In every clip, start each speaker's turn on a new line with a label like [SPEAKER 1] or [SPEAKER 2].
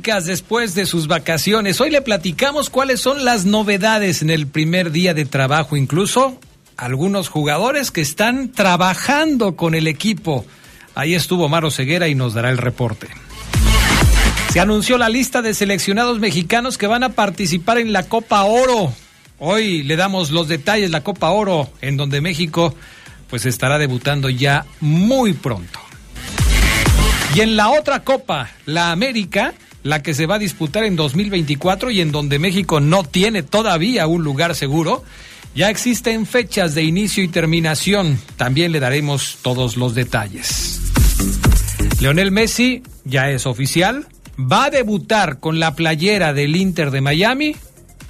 [SPEAKER 1] Después de sus vacaciones. Hoy le platicamos cuáles son las novedades en el primer día de trabajo, incluso algunos jugadores que están trabajando con el equipo. Ahí estuvo Maro Ceguera y nos dará el reporte. Se anunció la lista de seleccionados mexicanos que van a participar en la Copa Oro. Hoy le damos los detalles, la Copa Oro, en donde México pues estará debutando ya muy pronto. Y en la otra Copa, la América, la que se va a disputar en 2024 y en donde México no tiene todavía un lugar seguro, ya existen fechas de inicio y terminación. También le daremos todos los detalles. Leonel Messi ya es oficial, va a debutar con la playera del Inter de Miami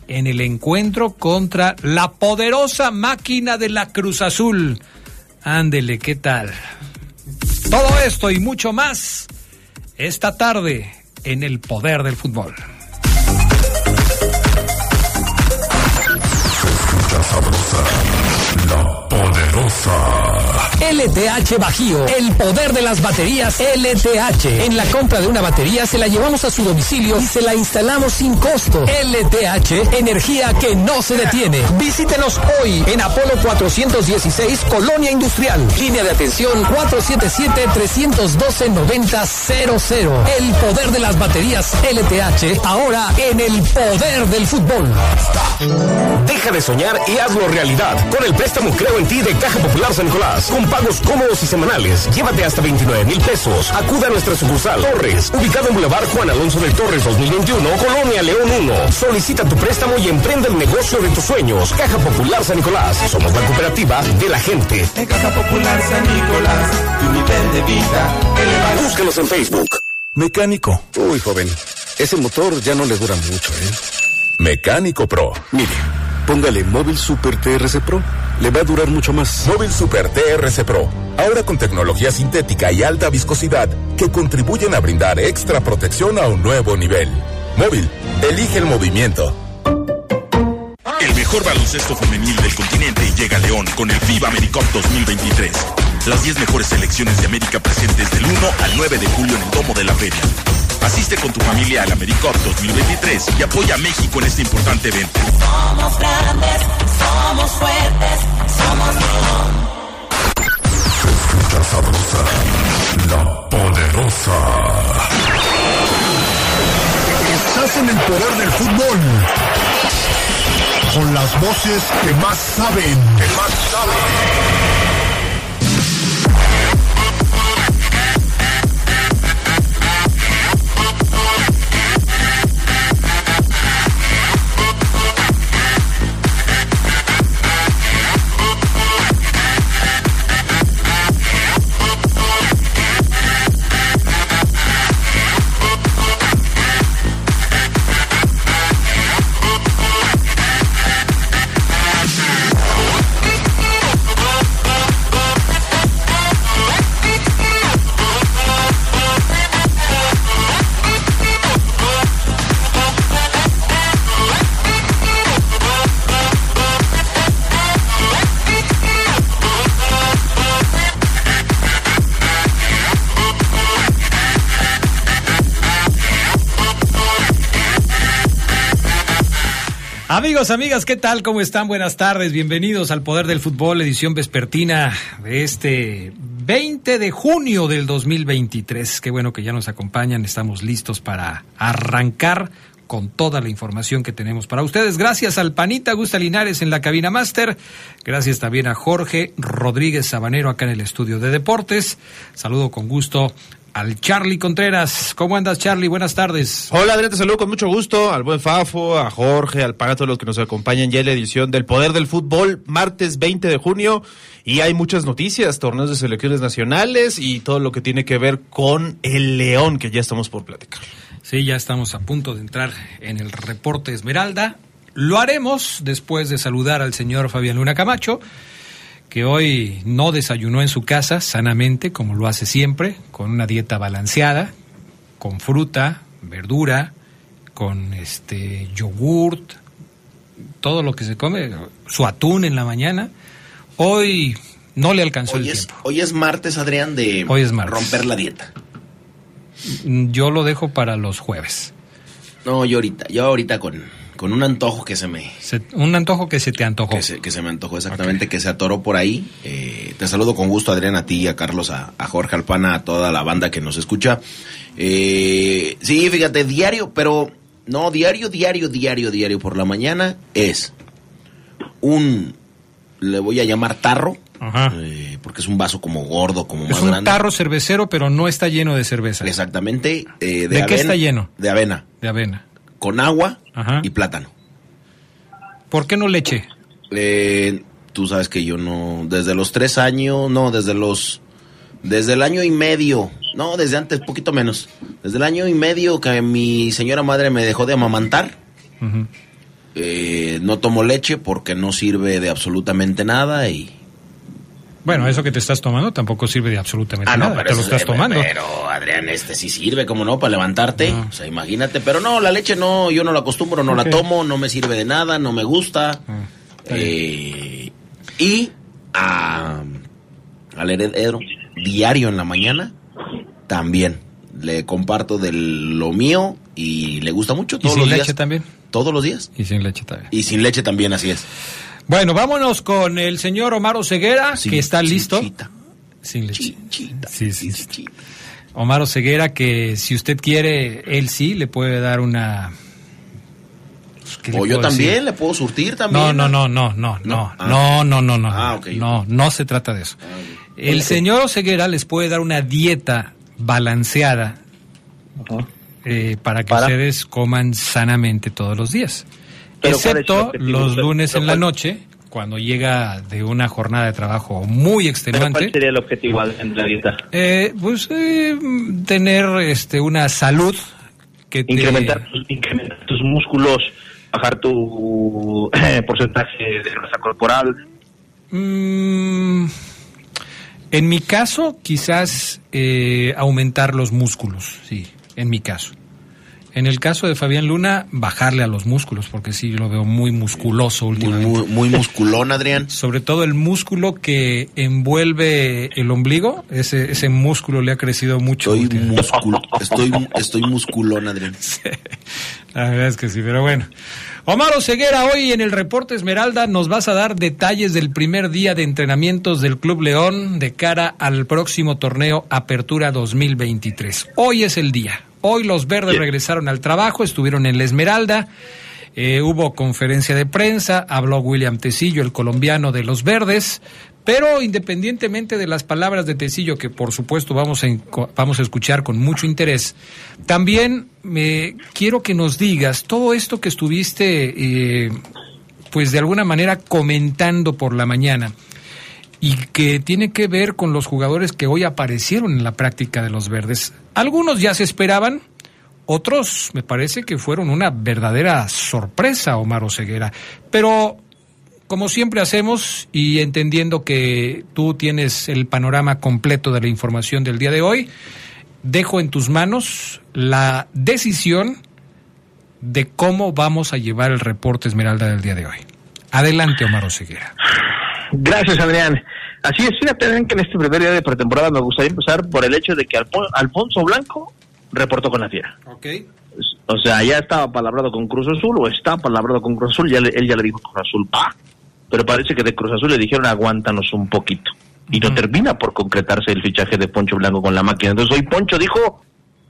[SPEAKER 1] en el encuentro contra la poderosa máquina de la Cruz Azul. Ándele, ¿qué tal? Todo esto y mucho más esta tarde en el poder del fútbol.
[SPEAKER 2] la poderosa.
[SPEAKER 3] LTH Bajío, el poder de las baterías LTH. En la compra de una batería se la llevamos a su domicilio y se la instalamos sin costo. LTH, energía que no se detiene. Visítenos hoy en Apolo 416, Colonia Industrial. Línea de atención 477-312-9000. El poder de las baterías LTH, ahora en el poder del fútbol.
[SPEAKER 4] Deja de soñar y hazlo realidad con el préstamo Creo en ti de Caja Popular San Nicolás pagos cómodos y semanales. Llévate hasta 29 mil pesos. Acuda a nuestra sucursal Torres, ubicado en Boulevard Juan Alonso de Torres 2021, Colonia León 1. Solicita tu préstamo y emprende el negocio de tus sueños. Caja Popular San Nicolás. Somos la cooperativa de la gente.
[SPEAKER 5] En Caja Popular San Nicolás, tu nivel de vida
[SPEAKER 4] Búscanos en Facebook.
[SPEAKER 2] Mecánico.
[SPEAKER 6] Uy, joven, ese motor ya no le dura mucho, ¿eh?
[SPEAKER 2] Mecánico Pro.
[SPEAKER 6] Mire, póngale Móvil Super TRC Pro le va a durar mucho más.
[SPEAKER 2] Móvil Super TRC Pro, ahora con tecnología sintética y alta viscosidad que contribuyen a brindar extra protección a un nuevo nivel. Móvil, elige el movimiento.
[SPEAKER 7] El mejor baloncesto femenil del continente llega a León con el FIBA AmeriCup 2023. Las 10 mejores selecciones de América presentes del 1 al 9 de julio en el Domo de la Feria. Asiste con tu familia al AmeriCup 2023 y apoya a México en este importante evento.
[SPEAKER 8] Somos grandes, somos fuertes, somos.
[SPEAKER 2] Se escucha sabrosa, la poderosa. Estás en el poder del fútbol. Con las voces que más saben. Que más saben.
[SPEAKER 1] Amigos, amigas, ¿qué tal? ¿Cómo están? Buenas tardes, bienvenidos al Poder del Fútbol, edición vespertina de este 20 de junio del 2023. Qué bueno que ya nos acompañan, estamos listos para arrancar con toda la información que tenemos para ustedes. Gracias al Panita Gusta Linares en la cabina máster. Gracias también a Jorge Rodríguez Sabanero acá en el estudio de deportes. Saludo con gusto al Charlie Contreras. ¿Cómo andas, Charlie? Buenas tardes.
[SPEAKER 9] Hola, Adrián, te saludo con mucho gusto al buen Fafo, a Jorge, al Paga, a todos los que nos acompañan ya en la edición del Poder del Fútbol, martes 20 de junio. Y hay muchas noticias, torneos de selecciones nacionales y todo lo que tiene que ver con el León, que ya estamos por platicar.
[SPEAKER 1] Sí, ya estamos a punto de entrar en el reporte Esmeralda. Lo haremos después de saludar al señor Fabián Luna Camacho, que hoy no desayunó en su casa sanamente, como lo hace siempre, con una dieta balanceada, con fruta, verdura, con este yogurt, todo lo que se come, su atún en la mañana. Hoy no le alcanzó
[SPEAKER 10] Hoy
[SPEAKER 1] el
[SPEAKER 10] es,
[SPEAKER 1] tiempo.
[SPEAKER 10] hoy es martes, Adrián, de
[SPEAKER 1] Hoy es martes.
[SPEAKER 10] romper la dieta.
[SPEAKER 1] Yo lo dejo para los jueves.
[SPEAKER 10] No, yo ahorita, yo ahorita con, con un antojo que se me,
[SPEAKER 1] Se- un antojo que se te antojó.
[SPEAKER 10] que se, que se me antojó exactamente, que se atoró por ahí. Eh, te saludo con gusto, Adrián, a ti, a Carlos, a, a Jorge Alpana, a toda la banda que nos escucha. Eh, sí, fíjate, diario, pero no, diario, diario, diario, diario por la mañana es un, le voy a llamar tarro,
[SPEAKER 1] Ajá.
[SPEAKER 10] eh, porque es un vaso como gordo, como
[SPEAKER 1] Es
[SPEAKER 10] más
[SPEAKER 1] un
[SPEAKER 10] grande.
[SPEAKER 1] tarro cervecero, pero no está lleno de cerveza.
[SPEAKER 10] Exactamente. eh, de
[SPEAKER 1] ¿De qué está lleno?
[SPEAKER 10] De avena,
[SPEAKER 1] De avena.
[SPEAKER 10] Con agua
[SPEAKER 1] Ajá.
[SPEAKER 10] y plátano.
[SPEAKER 1] ¿Por qué no leche?
[SPEAKER 10] Eh, tú sabes que yo no, desde los tres años, no, desde los, desde el año y medio, no, desde antes, poquito menos, desde el año y medio que mi señora madre me dejó de amamantar, eh, no tomo leche porque no sirve de absolutamente nada y...
[SPEAKER 1] Bueno, eso que te estás tomando tampoco sirve de absolutamente
[SPEAKER 10] Ah, no,
[SPEAKER 1] nada.
[SPEAKER 10] pero
[SPEAKER 1] te lo estás tomando.
[SPEAKER 10] Pero, Adrián, este sí sirve, como no, para levantarte.
[SPEAKER 1] Ah.
[SPEAKER 10] O sea, imagínate. Pero no, la leche no, yo no la acostumbro, no la tomo, no me sirve de nada, no me gusta.
[SPEAKER 1] Ah.
[SPEAKER 10] Eh, y a, al heredero, diario en la mañana, también. Le comparto de lo mío y le gusta mucho
[SPEAKER 1] ¿Y sin
[SPEAKER 10] los
[SPEAKER 1] leche
[SPEAKER 10] días.
[SPEAKER 1] también?
[SPEAKER 10] Todos los días.
[SPEAKER 1] Y sin leche también.
[SPEAKER 10] Y sin leche también, así es.
[SPEAKER 1] Bueno, vámonos con el señor Omar Ceguera, que está listo.
[SPEAKER 10] chita.
[SPEAKER 1] Sin leche.
[SPEAKER 10] Chinchita.
[SPEAKER 1] Sí, sí. Omar Ceguera, que si usted quiere, él sí le puede dar una. ¿qué le
[SPEAKER 10] O yo también,
[SPEAKER 1] decir?
[SPEAKER 10] le puedo surtir también.
[SPEAKER 1] No, no, no, no, no, no,
[SPEAKER 10] No. Ah.
[SPEAKER 1] no, no, no, no,
[SPEAKER 10] Ah,
[SPEAKER 1] no, no se trata de eso. El señor Ceguera les puede dar una dieta balanceada eh, para que
[SPEAKER 11] Para.
[SPEAKER 1] ustedes coman sanamente todos los días,
[SPEAKER 11] Pero ¿cuál es el
[SPEAKER 1] excepto los lunes en la
[SPEAKER 11] ¿cuál-
[SPEAKER 1] noche, cuando llega de una jornada de trabajo muy
[SPEAKER 11] ¿Pero
[SPEAKER 1] extenuante.
[SPEAKER 11] ¿Cuál sería el objetivo en la dieta?
[SPEAKER 1] Eh, pues eh, tener este una salud que te-
[SPEAKER 11] Incrementar, tus- incrementar tus músculos, bajar tu porcentaje de grasa corporal.
[SPEAKER 1] Mm, en mi caso, quizás eh, aumentar los músculos, sí, en mi caso. En el caso de Fabián Luna, bajarle a los músculos, porque sí lo veo muy musculoso últimamente.
[SPEAKER 10] muy, muy musculón, Adrián.
[SPEAKER 1] Sobre todo el músculo que envuelve el ombligo, ese, ese músculo le ha crecido mucho.
[SPEAKER 10] Estoy, muscul estoy, estoy musculón, Adrián.
[SPEAKER 1] La verdad es que sí, pero bueno. Omar Ceguera, hoy en el reporte Esmeralda nos vas a dar detalles del primer día de entrenamientos del Club León de cara al próximo torneo Apertura 2023. Hoy es el día. Hoy los verdes regresaron al trabajo, estuvieron en la Esmeralda. eh, hubo conferencia de prensa, habló William Tecillo, el colombiano de los verdes, pero independientemente de las palabras de Tecillo, que por supuesto vamos a, vamos a escuchar con mucho interés, también me quiero que nos digas todo esto que estuviste, eh, pues de alguna manera comentando por la mañana y que tiene que ver con los jugadores que hoy aparecieron en la práctica de los verdes. Algunos ya se esperaban, otros me parece que fueron una verdadera sorpresa, Omar Ceguera. Pero como siempre hacemos y entendiendo que tú tienes el panorama completo de la información del día de hoy, dejo en tus manos la decisión de cómo vamos a llevar el reporte Esmeralda del día de hoy. Adelante, Omar Ceguera.
[SPEAKER 11] Gracias, Adrián. Así es, fíjate, Adrián, que en este primer día de pretemporada me gustaría empezar por el hecho de que Alfon- Alfonso Blanco reportó con la fiera.
[SPEAKER 1] Ok.
[SPEAKER 11] O sea, ya estaba palabrado con Cruz Azul o está palabrado con Cruz Azul, ya le- él ya le dijo Cruz Azul, va, pero parece que de Cruz Azul le dijeron aguántanos un poquito. Y no termina por concretarse el fichaje de Poncho Blanco con la máquina. Entonces hoy Poncho dijo,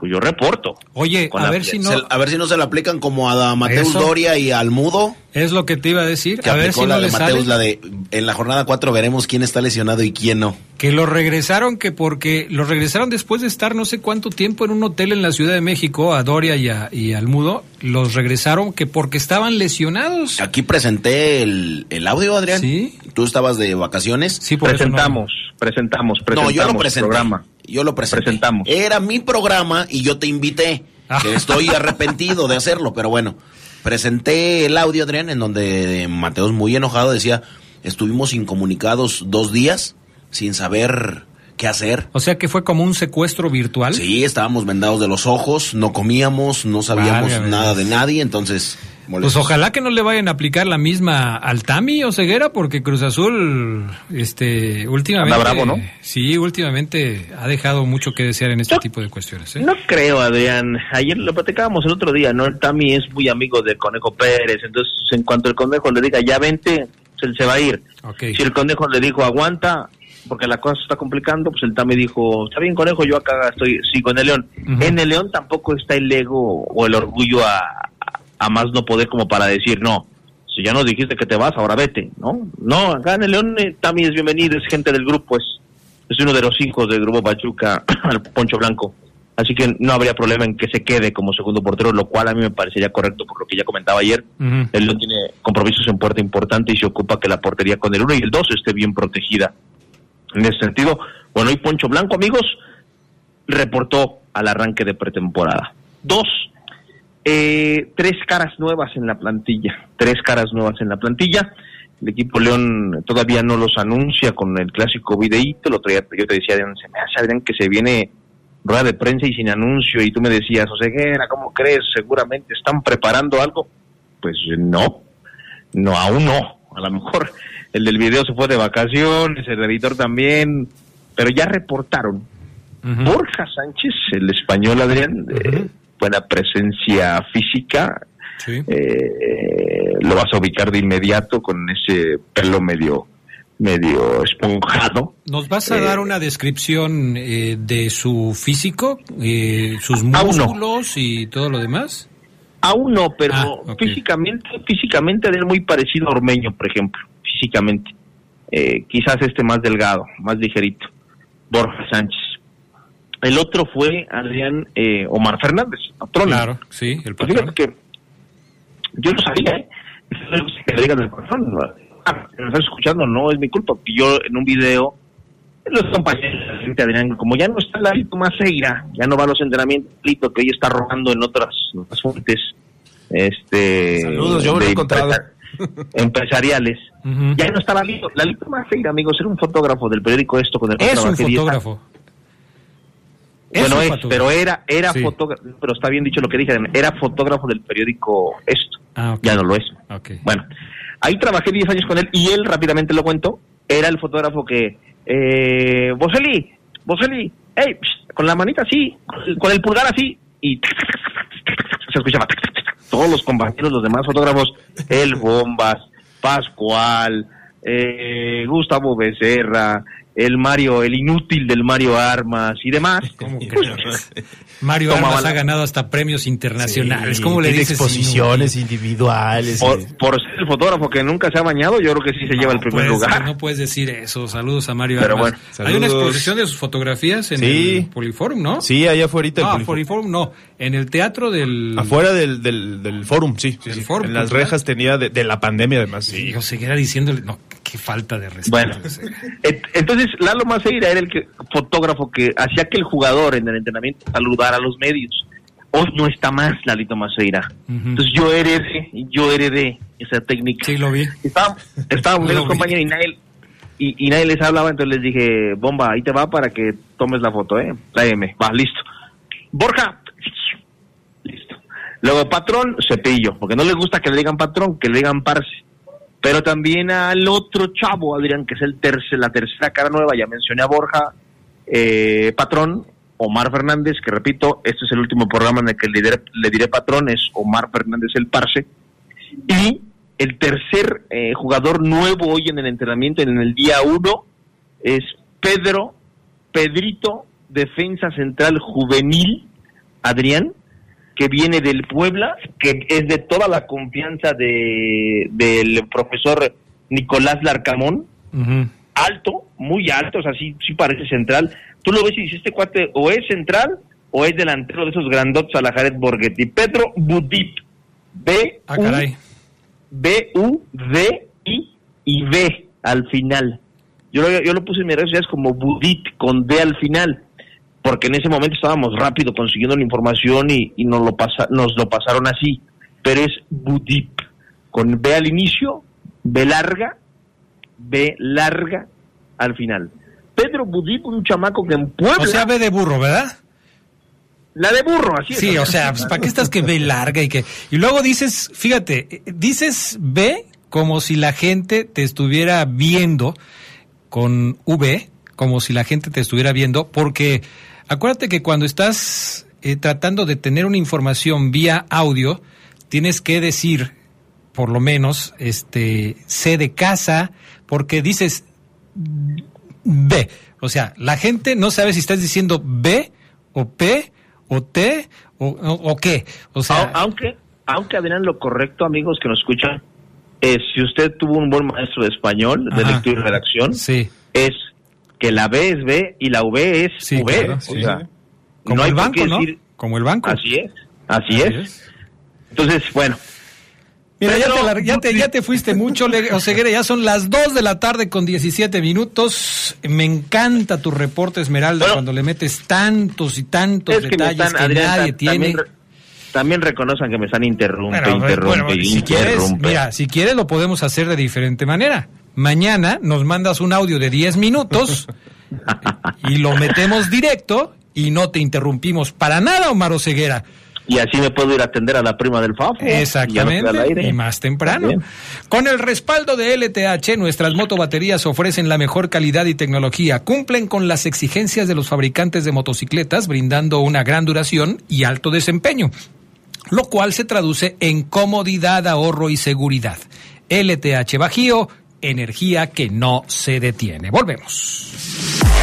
[SPEAKER 11] pues yo reporto.
[SPEAKER 1] Oye,
[SPEAKER 11] Con
[SPEAKER 1] a ver si no...
[SPEAKER 10] Se- a ver si no se la aplican como a Mateus
[SPEAKER 1] Eso.
[SPEAKER 10] Doria y al Mudo.
[SPEAKER 1] Es lo que te iba a decir.
[SPEAKER 10] Que
[SPEAKER 1] a ver
[SPEAKER 10] aplicó
[SPEAKER 1] si
[SPEAKER 10] la
[SPEAKER 1] no
[SPEAKER 10] de Mateus,
[SPEAKER 1] sale.
[SPEAKER 10] la de en la jornada 4 veremos quién está lesionado y quién no.
[SPEAKER 1] Que lo regresaron, que porque lo regresaron después de estar no sé cuánto tiempo en un hotel en la Ciudad de México, a Doria y, a, y al Mudo, los regresaron que porque estaban lesionados.
[SPEAKER 10] Aquí presenté el, el audio, Adrián.
[SPEAKER 1] Sí.
[SPEAKER 10] Tú estabas de vacaciones.
[SPEAKER 1] Sí, por eso no-
[SPEAKER 11] presentamos, presentamos,
[SPEAKER 10] No,
[SPEAKER 11] presentamos.
[SPEAKER 10] yo lo presenté.
[SPEAKER 11] Programa.
[SPEAKER 10] Yo lo presenté.
[SPEAKER 11] Presentamos.
[SPEAKER 10] Era mi programa y yo te invité.
[SPEAKER 1] Ah.
[SPEAKER 10] Que estoy arrepentido de hacerlo, pero bueno. Presenté el audio, Adrián, en donde Mateos muy enojado decía, estuvimos incomunicados dos días sin saber qué hacer.
[SPEAKER 1] O sea que fue como un secuestro virtual.
[SPEAKER 10] Sí, estábamos vendados de los ojos, no comíamos, no sabíamos
[SPEAKER 1] Válgame
[SPEAKER 10] nada de nadie, entonces...
[SPEAKER 1] Pues ojalá que no le vayan a aplicar la misma al Tami o Ceguera, porque Cruz Azul, este, últimamente.
[SPEAKER 11] Anda bravo, ¿no?
[SPEAKER 1] Sí, últimamente ha dejado mucho que desear en este tipo de cuestiones. ¿eh?
[SPEAKER 11] No creo, Adrián. Ayer lo platicábamos el otro día, ¿no? El Tami es muy amigo de Conejo Pérez, entonces en cuanto el Conejo le diga ya vente, él se va a ir. Si el Conejo le dijo aguanta, porque la cosa se está complicando, pues el Tami dijo, está bien Conejo, yo acá estoy, sigo en el León. En el León tampoco está el ego o el orgullo a, a más no poder como para decir, no, si ya nos dijiste que te vas, ahora vete, ¿no? No, acá en el León eh, Tami es bienvenido, es gente del grupo, es, es uno de los hijos del grupo Pachuca, al Poncho Blanco. Así que no habría problema en que se quede como segundo portero, lo cual a mí me parecería correcto por lo que ya comentaba ayer.
[SPEAKER 1] Ujú.
[SPEAKER 11] El León tiene compromisos en puerta importante y se ocupa que la portería con el 1 y el 2 esté bien protegida. En ese sentido, bueno, y Poncho Blanco, amigos, reportó al arranque de pretemporada. Dos, eh, tres caras nuevas en la plantilla, tres caras nuevas en la plantilla. El equipo León todavía no los anuncia con el clásico videíto. El otro día yo te decía, Adrián, se me hace Adrián que se viene rueda de prensa y sin anuncio. Y tú me decías, Oseguera, ¿cómo crees? Seguramente están preparando algo. Pues no, no, aún no. A lo mejor el del video se fue de vacaciones, el editor también, pero ya reportaron. Borja Sánchez, el español Adrián, de buena presencia física,
[SPEAKER 1] Sí.
[SPEAKER 11] eh, lo vas a ubicar de inmediato con ese pelo medio medio esponjado.
[SPEAKER 1] ¿Nos vas a
[SPEAKER 11] Eh,
[SPEAKER 1] dar una descripción eh, de su físico, eh, sus
[SPEAKER 11] no.
[SPEAKER 1] músculos y todo lo demás?
[SPEAKER 11] Aún no, pero
[SPEAKER 1] Ah,
[SPEAKER 11] físicamente, físicamente es muy parecido a Ormeño, por ejemplo, físicamente. Eh, quizás este más delgado, más ligerito. Borja Sánchez. El otro fue Adrián eh, Omar Fernández, patrón.
[SPEAKER 1] Claro, sí, el
[SPEAKER 11] Pues
[SPEAKER 1] patrón.
[SPEAKER 11] fíjate que yo no sabía, ¿eh? Que le digan del patrón. Ah, me estás escuchando, no es mi culpa. Yo en un video, los compañeros de Adrián, como ya no está Lalito Maceira, ya no va a los entrenamientos, Lito, que hoy está rogando en otras, en otras fuentes. Este,
[SPEAKER 9] Saludos, yo me lo he encontrado.
[SPEAKER 11] empresa- empresariales.
[SPEAKER 1] Ujú.
[SPEAKER 11] Ya no está Lalito. Lalito Maceira, amigos, era un fotógrafo del periódico Esto con el que
[SPEAKER 1] Es un
[SPEAKER 11] trabajé 10 años.
[SPEAKER 1] fotógrafo.
[SPEAKER 11] Bueno, es,
[SPEAKER 1] fotógrafo.
[SPEAKER 11] pero era, era
[SPEAKER 1] Sí.
[SPEAKER 11] fotógrafo, pero está bien dicho lo que dije, era fotógrafo del periódico Esto.
[SPEAKER 1] Ah.
[SPEAKER 11] Ya no lo es. Bueno, ahí trabajé 10 años con él y él, rápidamente lo cuento, era el fotógrafo que, eh, Boseli, Boseli, hey, psh, con la manita así, con el pulgar así, y se escuchaba todos los compañeros, los demás fotógrafos, el Bombas, Pascual, eh, Gustavo Becerra, el Mario, el inútil del Mario Armas y demás.
[SPEAKER 1] ¿Cómo crees? Mario Armas
[SPEAKER 11] la-
[SPEAKER 1] ha ganado hasta premios internacionales.
[SPEAKER 9] Sí,
[SPEAKER 1] ¿Cómo le dices?
[SPEAKER 9] exposiciones individuales.
[SPEAKER 11] Por,
[SPEAKER 9] y-
[SPEAKER 11] por ser el fotógrafo que nunca se ha bañado, yo creo que sí se lleva el primer lugar.
[SPEAKER 1] No puedes decir eso. Saludos a Mario
[SPEAKER 11] Pero
[SPEAKER 1] Armas.
[SPEAKER 11] bueno,
[SPEAKER 1] Hay una exposición de sus fotografías en
[SPEAKER 9] Sí.
[SPEAKER 1] el Poliforum, ¿no?
[SPEAKER 9] Sí, allá afuera
[SPEAKER 1] No,
[SPEAKER 9] Poliforum.
[SPEAKER 1] Poliforum no. En el teatro del...
[SPEAKER 9] Afuera del, del, del forum, sí. sí, sí.
[SPEAKER 1] Forum
[SPEAKER 9] en las rejas tenía de, de la pandemia, además. Sí.
[SPEAKER 1] Y yo seguirá diciéndole... No, qué falta de respeto.
[SPEAKER 11] Bueno, entonces Lalo Maceira era el que, fotógrafo que hacía que el jugador en el entrenamiento saludara a los medios. Hoy no está más Lalito Maceira. Entonces yo heredé, yo heredé esa técnica.
[SPEAKER 1] Sí, lo vi.
[SPEAKER 11] Estábamos
[SPEAKER 1] Lo
[SPEAKER 11] los compañeros y nadie, y, y nadie les hablaba, entonces les dije, bomba, ahí te va para que tomes la foto, ¿eh? Tráeme, va, listo. Borja, listo. Luego patrón, cepillo, porque no le gusta que le digan patrón, que le digan parce. Pero también al otro chavo, Adrián, que es el tercer, la tercera cara nueva, ya mencioné a Borja, eh, patrón, Omar Fernández, que repito, este es el último programa en el que le diré, le diré patrón, es Omar Fernández el parce. Y el tercer eh, jugador nuevo hoy en el entrenamiento, en el día uno, es Pedro, Pedrito, defensa central juvenil Adrián, que viene del Puebla, que es de toda la confianza de, del profesor Nicolás Larcamón, alto, muy alto, o sea, sí, sí parece central. Tú lo ves y dices, este cuate o es central o es delantero de esos grandotes a la Jared Borghetti. Pedro Budip, B,
[SPEAKER 1] Ah, caray.
[SPEAKER 11] B, U, D, I y B al final. Yo lo, yo lo puse en mis redes sociales como Budit con D al final, porque en ese momento estábamos rápido consiguiendo la información y, y nos, lo pasa, nos lo pasaron así. Pero es Budip con B al inicio, B larga, B larga al final. Pedro Budip, un chamaco que en Puebla.
[SPEAKER 1] O sea, ve de burro, ¿verdad?
[SPEAKER 11] La de burro, así es.
[SPEAKER 1] Sí, o sea, pues, ¿para qué estás que ve larga y que... Y luego dices, fíjate, eh, dices ve como si la gente te estuviera viendo con V, como si la gente te estuviera viendo, porque acuérdate que cuando estás eh, tratando de tener una información vía audio, tienes que decir, por lo menos, este, C de casa, porque dices B. O sea, la gente no sabe si estás diciendo B o P o T o, o- o qué. O sea,
[SPEAKER 11] Au- aunque, aunque Adrián, lo correcto, amigos que nos escuchan, es si usted tuvo un buen maestro de español, de
[SPEAKER 1] Ajá.
[SPEAKER 11] lectura y redacción, es que la B es B y la V es
[SPEAKER 1] Sí,
[SPEAKER 11] V.
[SPEAKER 1] claro,
[SPEAKER 11] o
[SPEAKER 1] sí.
[SPEAKER 11] sea,
[SPEAKER 1] Como
[SPEAKER 11] no hay
[SPEAKER 1] el banco, ¿no?
[SPEAKER 11] decir-
[SPEAKER 1] Como el banco.
[SPEAKER 11] Así es, así, es. Entonces, bueno.
[SPEAKER 1] Mira, ya te, la- ya, te, ya te fuiste mucho, Oseguera, ya son las 2 de la tarde con 17 minutos. Me encanta tu reporte, Esmeralda, cuando le metes tantos y tantos
[SPEAKER 11] Es que
[SPEAKER 1] detalles
[SPEAKER 11] están,
[SPEAKER 1] que
[SPEAKER 11] Adrián,
[SPEAKER 1] nadie tiene.
[SPEAKER 11] También, re- también reconozcan que me están interrumpe,
[SPEAKER 1] Bueno,
[SPEAKER 11] interrumpe,
[SPEAKER 1] bueno, si quieres,
[SPEAKER 11] interrumpe.
[SPEAKER 1] mira, si quieres lo podemos hacer de diferente manera. Mañana nos mandas un audio de 10 minutos y lo metemos directo y no te interrumpimos para nada, Omar Oseguera.
[SPEAKER 11] Y así me puedo ir a atender a la prima del no
[SPEAKER 1] Exactamente, y más temprano.
[SPEAKER 11] También.
[SPEAKER 1] Con el respaldo de LTH, nuestras motobaterías ofrecen la mejor calidad y tecnología. Cumplen con las exigencias de los fabricantes de motocicletas, brindando una gran duración y alto desempeño, lo cual se traduce en comodidad, ahorro y seguridad. LTH Bajío, energía que no se detiene. Volvemos.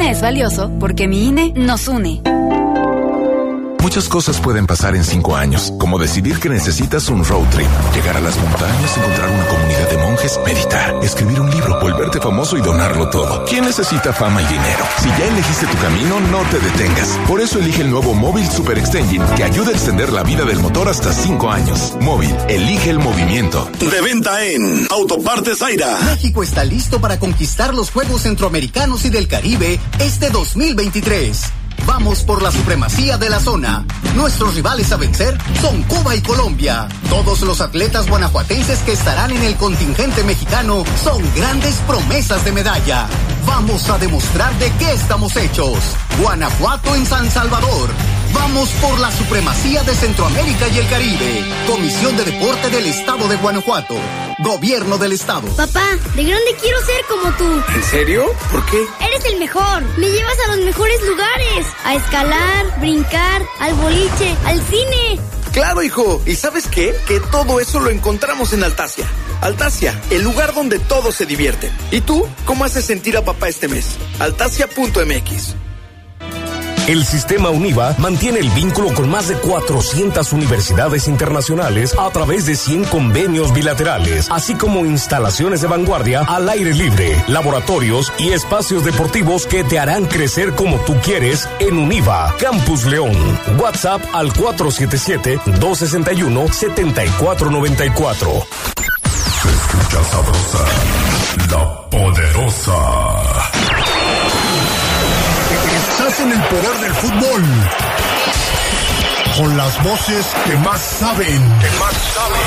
[SPEAKER 12] INE es valioso porque mi INE nos une.
[SPEAKER 2] Muchas cosas pueden pasar en cinco años, como decidir que necesitas un road trip, llegar a las montañas, encontrar una comunidad de monjes, meditar, escribir un libro, volverte famoso y donarlo todo. ¿Quién necesita fama y dinero? Si ya elegiste tu camino, no te detengas. Por eso elige el nuevo Móvil Super Extension, que ayuda a extender la vida del motor hasta cinco años. Móvil, elige el movimiento.
[SPEAKER 13] De venta en Autopartes Zaira.
[SPEAKER 14] México está listo para conquistar los Juegos Centroamericanos y del Caribe este 2023. Vamos por la supremacía de la zona. Nuestros rivales a vencer son Cuba y Colombia. Todos los atletas guanajuatenses que estarán en el contingente mexicano son grandes promesas de medalla. Vamos a demostrar de qué estamos hechos. Guanajuato en San Salvador. Vamos por la supremacía de Centroamérica y el Caribe. Comisión de Deporte del Estado de Guanajuato. Gobierno del Estado.
[SPEAKER 15] Papá, de grande quiero ser como tú.
[SPEAKER 6] ¿En serio? ¿Por qué?
[SPEAKER 15] Eres el mejor. Me llevas a los mejores lugares. A escalar, brincar, al boliche, al cine.
[SPEAKER 6] Claro, hijo. ¿Y sabes qué? Que todo eso lo encontramos en Altasia. Altasia, el lugar donde todos se divierten. ¿Y tú? ¿Cómo haces sentir a papá este mes? Altasia.mx.
[SPEAKER 4] El sistema UNIVA mantiene el vínculo con más de 400 universidades internacionales a través de 100 convenios bilaterales, así como instalaciones de vanguardia al aire libre, laboratorios y espacios deportivos que te harán crecer como tú quieres en UNIVA, Campus León. WhatsApp al 477-261-7494.
[SPEAKER 16] Se escucha sabrosa, la poderosa.
[SPEAKER 17] En el poder del fútbol. Con las voces que más saben. Que más saben.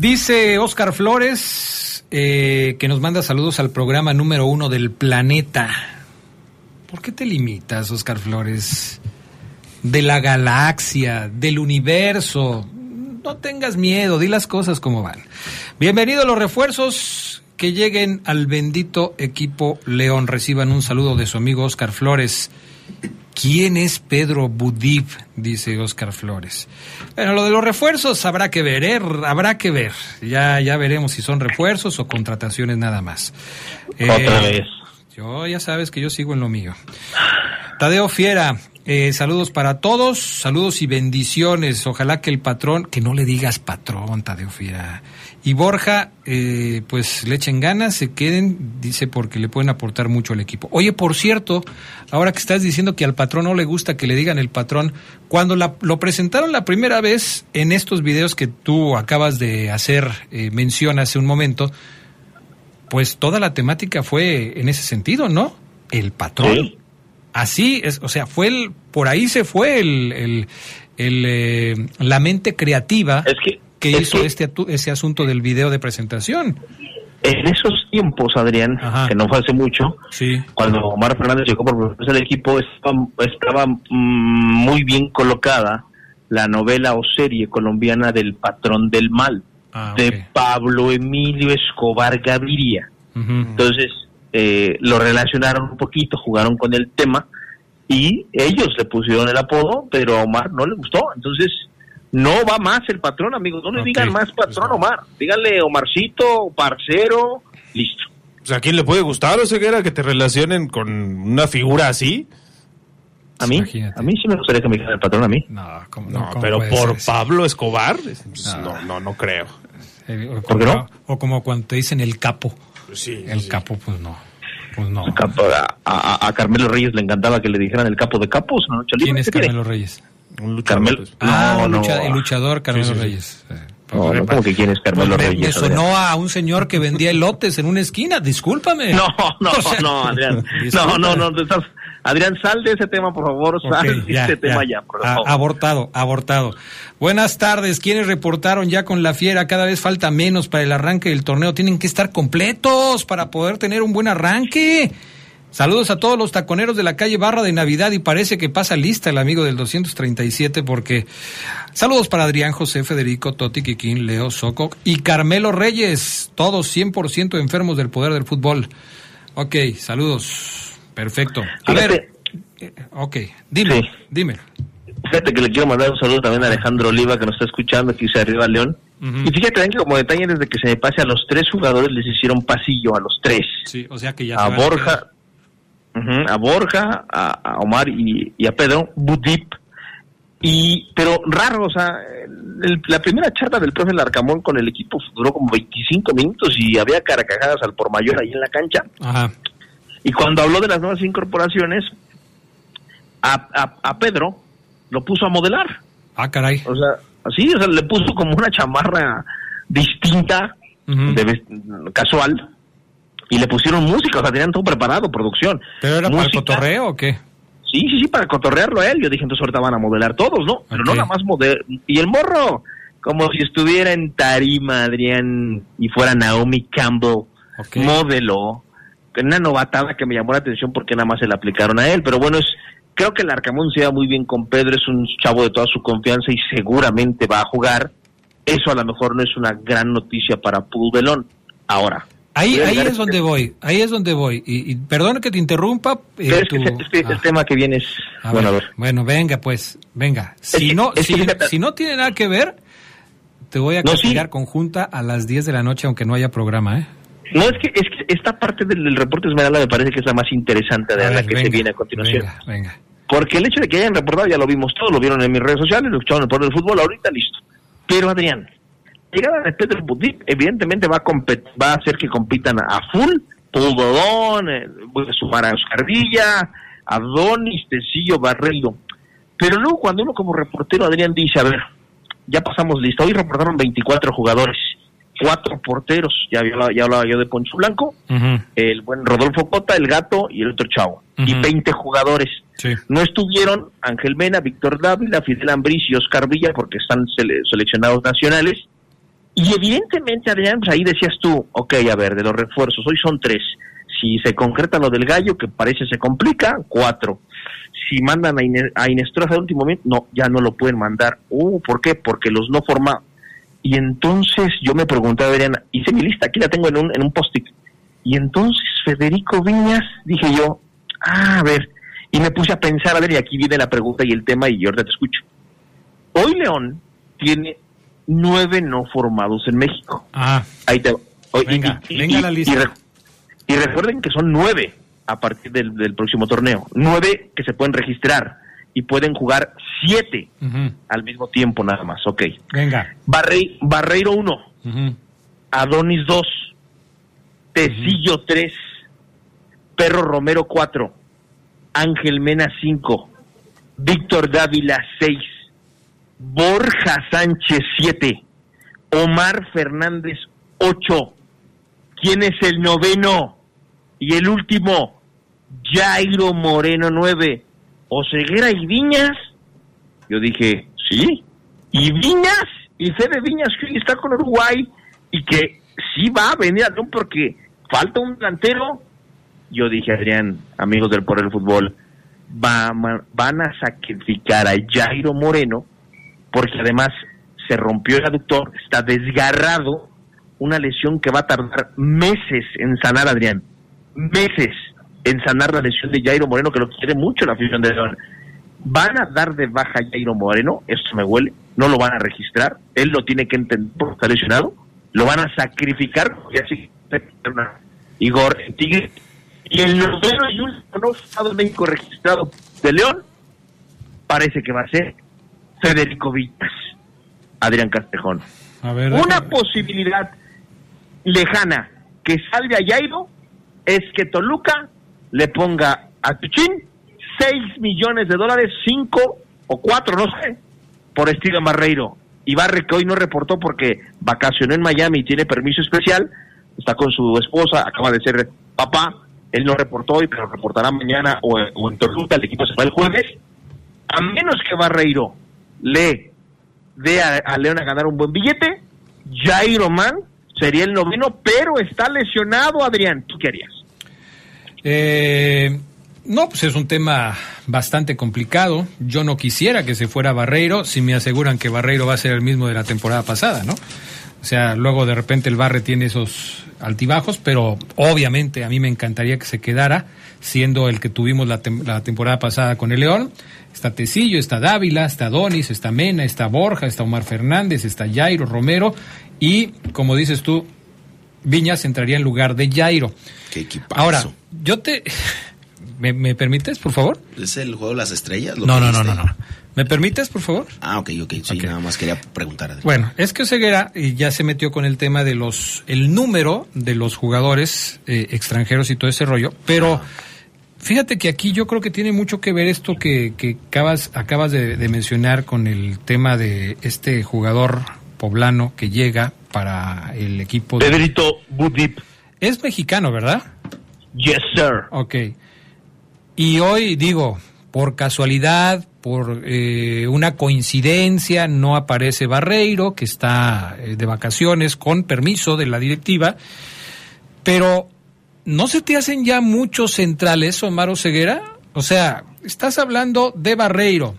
[SPEAKER 1] Dice Oscar Flores eh, que nos manda saludos al programa número uno del planeta. ¿Por qué te limitas, Oscar Flores? De la galaxia, del universo. No tengas miedo, di las cosas como van. Bienvenido a los refuerzos que lleguen al bendito equipo León. Reciban un saludo de su amigo Oscar Flores. ¿Quién es Pedro Budip? Dice Oscar Flores. Bueno, lo de los refuerzos habrá que ver, ¿eh? habrá que ver. Ya, ya veremos si son refuerzos o contrataciones nada más.
[SPEAKER 11] Otra
[SPEAKER 1] Eh,
[SPEAKER 11] vez.
[SPEAKER 1] Yo ya sabes que yo sigo en lo mío. Tadeo Fiera, eh, saludos para todos, saludos y bendiciones. Ojalá que el patrón, que no le digas patrón, Tadeo Fiera. Y Borja, eh, pues le echen ganas, se queden, dice, porque le pueden aportar mucho al equipo. Oye, por cierto, ahora que estás diciendo que al patrón no le gusta que le digan el patrón, cuando la- lo presentaron la primera vez en estos videos que tú acabas de hacer eh, mención hace un momento, pues toda la temática fue en ese sentido, ¿no? El patrón. Así es, o sea, fue el, por ahí se fue el, el, el, eh, la mente creativa
[SPEAKER 11] Es que,
[SPEAKER 1] que
[SPEAKER 11] es
[SPEAKER 1] hizo
[SPEAKER 11] que
[SPEAKER 1] este ese asunto del video de presentación.
[SPEAKER 11] en esos tiempos, Adrián, que no fue hace mucho, cuando Omar Fernández llegó por vez al equipo, estaba, estaba, mm, muy bien colocada la novela o serie colombiana del patrón del mal,
[SPEAKER 1] Ah,
[SPEAKER 11] de Pablo Emilio Escobar Gaviria. Entonces, eh, lo relacionaron un poquito, jugaron con el tema y ellos le pusieron el apodo, pero a Omar no le gustó. Entonces, no va más el patrón, amigos. No le digan más patrón Omar. Díganle Omarcito, parcero, listo.
[SPEAKER 9] O sea, ¿a quién le puede gustar o ceguera que te relacionen con una figura así?
[SPEAKER 11] A mí, a mí sí me gustaría que me dijera el patrón a mí.
[SPEAKER 1] No,
[SPEAKER 9] No, pero por
[SPEAKER 1] ser?
[SPEAKER 9] Pablo Escobar, pues, no, no, no creo.
[SPEAKER 1] Eh, o,
[SPEAKER 9] ¿Por qué
[SPEAKER 1] como,
[SPEAKER 9] no?
[SPEAKER 1] o como cuando te dicen el capo.
[SPEAKER 9] Sí,
[SPEAKER 1] el capo, pues no. Pues no.
[SPEAKER 11] A, a- a Carmelo Reyes le encantaba que le dijeran el capo de capos. ¿no?
[SPEAKER 1] ¿Quién es. Carmelo Reyes?
[SPEAKER 11] Carmelo.
[SPEAKER 1] Ah,
[SPEAKER 11] no,
[SPEAKER 1] un,
[SPEAKER 11] no.
[SPEAKER 1] lucha- el luchador Carmelo
[SPEAKER 11] Sí, sí, sí.
[SPEAKER 1] Reyes. Eh,
[SPEAKER 11] No, no, ¿cómo que quién es Carmelo
[SPEAKER 1] Pues me,
[SPEAKER 11] Reyes?
[SPEAKER 1] me sonó a un señor que vendía elotes en una esquina, discúlpame.
[SPEAKER 11] No, no,
[SPEAKER 1] O sea,
[SPEAKER 11] no, Adrián. No, no, no. te estás- Adrián, sal de ese tema, por favor. Sal de
[SPEAKER 1] ya,
[SPEAKER 11] ese tema
[SPEAKER 1] ya.
[SPEAKER 11] por
[SPEAKER 1] A-
[SPEAKER 11] favor.
[SPEAKER 1] abortado, abortado. Buenas tardes. ¿Quiénes reportaron ya con la fiera? Cada vez falta menos para el arranque del torneo. Tienen que estar completos para poder tener un buen arranque. Saludos a todos los taconeros de la calle Barra de Navidad y parece que pasa lista el amigo del 237 porque saludos para Adrián, José, Federico, Toti, Kikín, Leo, Soco y Carmelo Reyes, todos 100% enfermos del poder del fútbol. Ok, saludos. Perfecto. A ver, eh, ok, dime, dime.
[SPEAKER 11] Fíjate que le quiero mandar un saludo también a Alejandro Oliva, que nos está escuchando, dice arriba León. Y fíjate que como detalle, desde que se me pase a los tres jugadores, les hicieron pasillo a los tres.
[SPEAKER 1] Sí, o sea que ya
[SPEAKER 11] a
[SPEAKER 1] a
[SPEAKER 11] Borja, ujú, a Borja, a, a Omar y, y a Pedro, Budip. Y, pero raro, o sea, el- la primera charla del profe Larcamón con el equipo duró como 25 minutos y había carcajadas al por mayor ahí en la cancha.
[SPEAKER 1] Ajá.
[SPEAKER 11] Y cuando habló de las nuevas incorporaciones, a, a, a Pedro lo puso a modelar.
[SPEAKER 1] Ah, caray.
[SPEAKER 11] O sea, así, o sea, le puso como una chamarra distinta, de casual, y le pusieron música, o sea, tenían todo preparado, producción.
[SPEAKER 1] ¿Pero era para el cotorreo o qué?
[SPEAKER 11] Sí, sí, sí, para cotorrearlo a él. Yo dije, entonces ahorita van a modelar todos, ¿no? Pero no nada más modelar. Y el morro, como si estuviera en tarima, Adrián, y fuera Naomi Campbell, modeló. Una novatada que me llamó la atención porque nada más se la aplicaron a él. Pero bueno, es creo que el Arcamón se va muy bien con Pedro, es un chavo de toda su confianza y seguramente va a jugar. Eso a lo mejor no es una gran noticia para Pulvelón. Ahora.
[SPEAKER 1] Ahí, ahí es donde voy, ahí es donde voy. Y, y perdona que te interrumpa. eh,
[SPEAKER 11] Pero es
[SPEAKER 1] tu-
[SPEAKER 11] que ese- este- el
[SPEAKER 1] Ah,
[SPEAKER 11] tema que viene es...
[SPEAKER 1] a
[SPEAKER 11] bueno, a
[SPEAKER 1] ver,
[SPEAKER 11] ver.
[SPEAKER 1] bueno, venga, pues, venga. Si no,
[SPEAKER 11] es
[SPEAKER 1] si, si no tiene nada que ver, te voy a
[SPEAKER 11] No, sí.
[SPEAKER 1] castigar conjunta a las 10 de la noche, aunque no haya programa, ¿eh?
[SPEAKER 11] No, es que, es que esta parte del, del reporte Esmeralda me parece que es la más interesante de la que se viene a continuación.
[SPEAKER 1] Venga, venga.
[SPEAKER 11] Porque el hecho de que hayan reportado ya lo vimos todos, lo vieron en mis redes sociales, lo escucharon en el del fútbol, ahorita listo. Pero Adrián, llegada de Pedro Budip evidentemente va a, compet- va a hacer que compitan a full, Pulgodón, eh, voy a sumar a Oscar Villa, a Donis, Tecillo, Barreiro. Pero luego cuando uno como reportero, Adrián, dice, a ver, ya pasamos lista, hoy reportaron 24 jugadores, cuatro porteros, ya hablaba, ya hablaba yo de Poncho Blanco, el buen Rodolfo Cota, el gato y el otro chavo. Y 20 jugadores. No estuvieron Ángel Mena, Víctor Dávila, Fidel Ambriz y Oscar Villa porque están sele- seleccionados nacionales. Y evidentemente, Adrián, pues ahí decías tú, ok, a ver, de los refuerzos, hoy son tres. Si se concreta lo del gallo, que parece se complica, cuatro. Si mandan a, Ine- a Inestrosa al último momento, no, ya no lo pueden mandar. Uh, ¿por qué? Porque los no forma. Y entonces yo me pregunté, Adrián, hice mi lista, aquí la tengo en un, en un post-it. Y entonces Federico Viñas, dije yo, ah, a ver, y me puse a pensar, a ver, y aquí viene la pregunta y el tema, y yo ahorita te escucho. Hoy León tiene nueve no formados en México.
[SPEAKER 1] Ah.
[SPEAKER 11] Ahí te hoy-
[SPEAKER 1] Venga, venga la lista.
[SPEAKER 11] Y, re- y recuerden que son nueve a partir del, del próximo torneo. Nueve que se pueden registrar y pueden jugar siete
[SPEAKER 1] Ujú.
[SPEAKER 11] al mismo tiempo nada más. Ok.
[SPEAKER 1] Venga.
[SPEAKER 11] Barrei- Barreiro 1,
[SPEAKER 1] Ujú.
[SPEAKER 11] Adonis 2, Tecillo 3, Perro Romero 4, Ángel Mena 5, Víctor Dávila 6, Borja Sánchez 7, Omar Fernández 8. ¿Quién es el noveno? Y el último, Jairo Moreno 9. ¿Oseguera y Viñas? Yo dije, sí. ¿Y Viñas? Y Fede Viñas que hoy está con Uruguay y que sí va a venir a León porque falta un delantero. Yo dije, Adrián, amigos del Poder del Fútbol, van a sacrificar a Jairo Moreno porque además se rompió el aductor, está desgarrado, una lesión que va a tardar meses en sanar, Adrián, meses en sanar la lesión de Jairo Moreno, que lo quiere mucho la afición de León. Van a dar de baja a Jairo Moreno, esto me huele, no lo van a registrar, él lo tiene que entender porque está lesionado, lo van a sacrificar, y así Igor Tigre, y el noveno y último no Estado México registrado de León, parece que va a ser Federico Villas, Adrián Castejón.
[SPEAKER 1] A ver,
[SPEAKER 11] Una posibilidad lejana que salve a Jairo es que Toluca le ponga a Tuchín 6 millones de dólares, 5 o 4, no sé, por Steven Barreiro. Y Barre que hoy no reportó porque vacacionó en Miami y tiene permiso especial, está con su esposa, acaba de ser papá, él no reportó hoy, pero reportará mañana o, en Toluca, el equipo se va el jueves. A menos que Barreiro le dé a, a León a ganar un buen billete, Jairo Man sería el noveno, pero está lesionado, Adrián. ¿Tú qué harías?
[SPEAKER 1] Eh, no, pues es un tema bastante complicado. Yo no quisiera que se fuera Barreiro si me aseguran que Barreiro va a ser el mismo de la temporada pasada, ¿no? O sea, luego de repente el Barre tiene esos altibajos, pero obviamente a mí me encantaría que se quedara siendo el que tuvimos la, tem- la temporada pasada con el León. Está Tecillo, está Dávila, está Donis, está Mena, está Borja, está Omar Fernández, está Jairo Romero y, como dices tú, Viñas entraría en lugar de Jairo. Ahora, yo te... ¿Me, me permites, por favor?
[SPEAKER 10] ¿Es el juego de las estrellas? lo
[SPEAKER 1] No, no, no, no, no. ¿Me permites, por favor?
[SPEAKER 10] Ah, ok, ok. Sí, nada más quería preguntar.
[SPEAKER 1] Bueno, es que Oseguera eh, ya se metió con el tema de los, el número de los jugadores eh, extranjeros y todo ese rollo, pero fíjate que aquí yo creo que tiene mucho que ver esto que, que acabas, acabas de, de mencionar con el tema de este jugador poblano que llega para el equipo de...
[SPEAKER 11] Pedrito Budip.
[SPEAKER 1] Es mexicano, ¿verdad?
[SPEAKER 11] Yes, sir.
[SPEAKER 1] Ok. Y hoy digo, por casualidad, por eh, una coincidencia, no aparece Barreiro, que está eh, de vacaciones con permiso de la directiva, pero ¿no se te hacen ya muchos centrales, Omar Ceguera? O sea, estás hablando de Barreiro,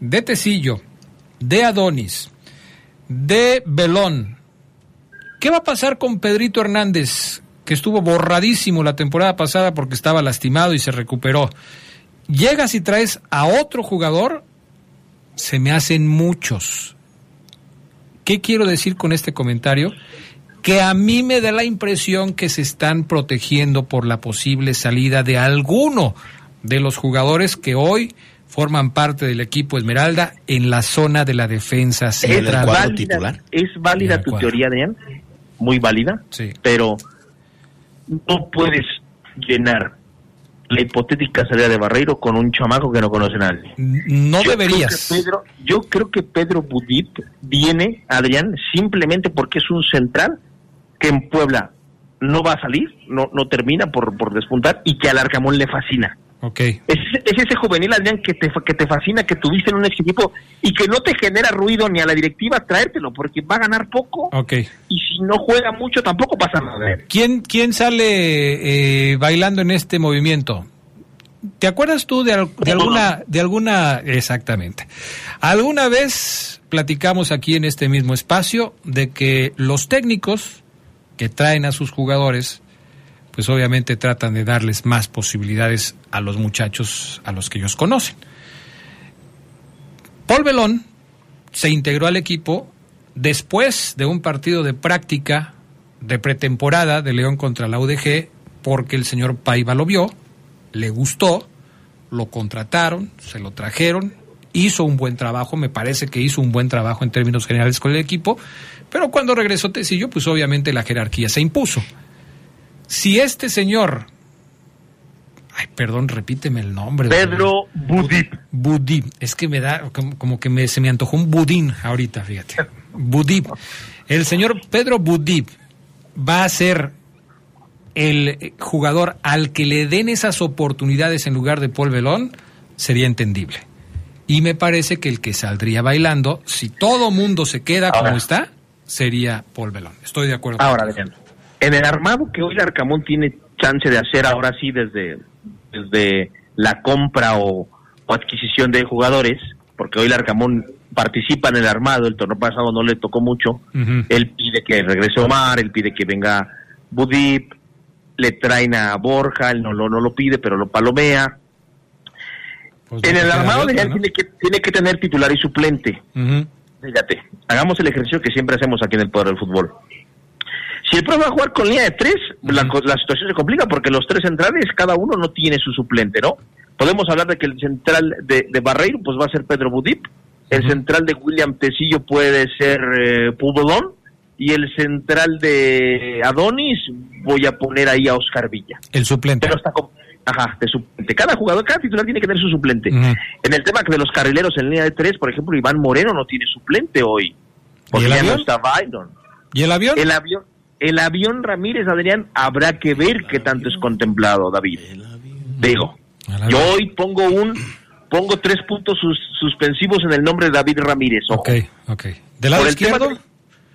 [SPEAKER 1] de Tecillo, de Adonis, de Belón. ¿Qué va a pasar con Pedrito Hernández, que estuvo borradísimo la temporada pasada porque estaba lastimado y se recuperó? Llegas y traes a otro jugador, se me hacen muchos. ¿Qué quiero decir con este comentario? Que a mí me da la impresión que se están protegiendo por la posible salida de alguno de los jugadores que hoy forman parte del equipo Esmeralda en la zona de la defensa
[SPEAKER 11] Es
[SPEAKER 1] central.
[SPEAKER 11] válida, es válida
[SPEAKER 1] En el
[SPEAKER 11] tu teoría, Adrián, muy válida,
[SPEAKER 1] Sí.
[SPEAKER 11] pero no puedes llenar la hipotética salida de Barreiro con un chamaco que no conoce a nadie.
[SPEAKER 1] No
[SPEAKER 11] Yo
[SPEAKER 1] deberías.
[SPEAKER 11] Pedro, yo creo que Pedro Budip viene, Adrián, simplemente porque es un central que en Puebla no va a salir, no, no termina por, por despuntar y que al Arcamón le fascina.
[SPEAKER 1] Ok.
[SPEAKER 11] Es, es ese juvenil, Adrián, que te, que te fascina, que tuviste en un ex equipo y que no te genera ruido ni a la directiva traértelo, porque va a ganar poco
[SPEAKER 1] Ok.
[SPEAKER 11] y si no juega mucho tampoco pasa nada.
[SPEAKER 1] ¿Quién, quién sale eh, bailando en este movimiento? ¿Te acuerdas tú de alguna, de alguna, exactamente? Alguna vez platicamos aquí en este mismo espacio de que los técnicos que traen a sus jugadores, pues obviamente tratan de darles más posibilidades a los muchachos a los que ellos conocen. Paul Belón se integró al equipo después de un partido de práctica de pretemporada de León contra la UDG, porque el señor Paiva lo vio, le gustó, lo contrataron, se lo trajeron, hizo un buen trabajo, me parece que hizo un buen trabajo en términos generales con el equipo, pero cuando regresó Tecillo, pues obviamente la jerarquía se impuso. Si este señor, ay, perdón, repíteme el nombre.
[SPEAKER 11] Pedro Budip.
[SPEAKER 1] Budip, es que me da, como, como que me, se me antojó un budín ahorita, fíjate. Budip. El señor Pedro Budip va a ser el jugador al que le den esas oportunidades en lugar de Paul Belón, sería entendible. Y me parece que el que saldría bailando, si todo mundo se queda como está, sería Paul Belón. Estoy de acuerdo.
[SPEAKER 11] Ahora, Adrián, en el armado que hoy el Arcamón tiene chance de hacer ahora sí desde, desde la compra o, o adquisición de jugadores, porque hoy el Arcamón participa en el armado, el torneo pasado no le tocó mucho, él pide que regrese Omar, él pide que venga Budip, le traen a Borja, él no, lo no lo pide, pero lo palomea.
[SPEAKER 1] Pues
[SPEAKER 11] en el armado
[SPEAKER 1] otra, ¿no?
[SPEAKER 11] tiene, que, tiene que tener titular y suplente.
[SPEAKER 1] Ujú.
[SPEAKER 11] Fíjate, hagamos el ejercicio que siempre hacemos aquí en el Poder del Fútbol. Si el profe va a jugar con línea de tres, la, la situación se complica porque los tres centrales, cada uno no tiene su suplente, ¿no? Podemos hablar de que el central de, de Barreiro pues va a ser Pedro Budip, el central de William Tecillo puede ser eh, y el central de Adonis voy a poner ahí a Oscar Villa.
[SPEAKER 1] El suplente.
[SPEAKER 11] Pero está con- Ajá, de suplente. Cada jugador, cada titular tiene que tener su suplente. En el tema de los carrileros en línea de tres, por ejemplo, Iván Moreno no tiene suplente hoy. Porque
[SPEAKER 1] el
[SPEAKER 11] ya no está Byron.
[SPEAKER 1] ¿Y el avión?
[SPEAKER 11] El avión, el avión Ramírez, Adrián, habrá que ver qué tanto es contemplado, David. Digo, yo hoy pongo un, pongo tres puntos sus- suspensivos en el nombre de David Ramírez. ojo.
[SPEAKER 1] Ok, ok. ¿Del lado
[SPEAKER 11] Por
[SPEAKER 1] izquierdo?
[SPEAKER 11] de-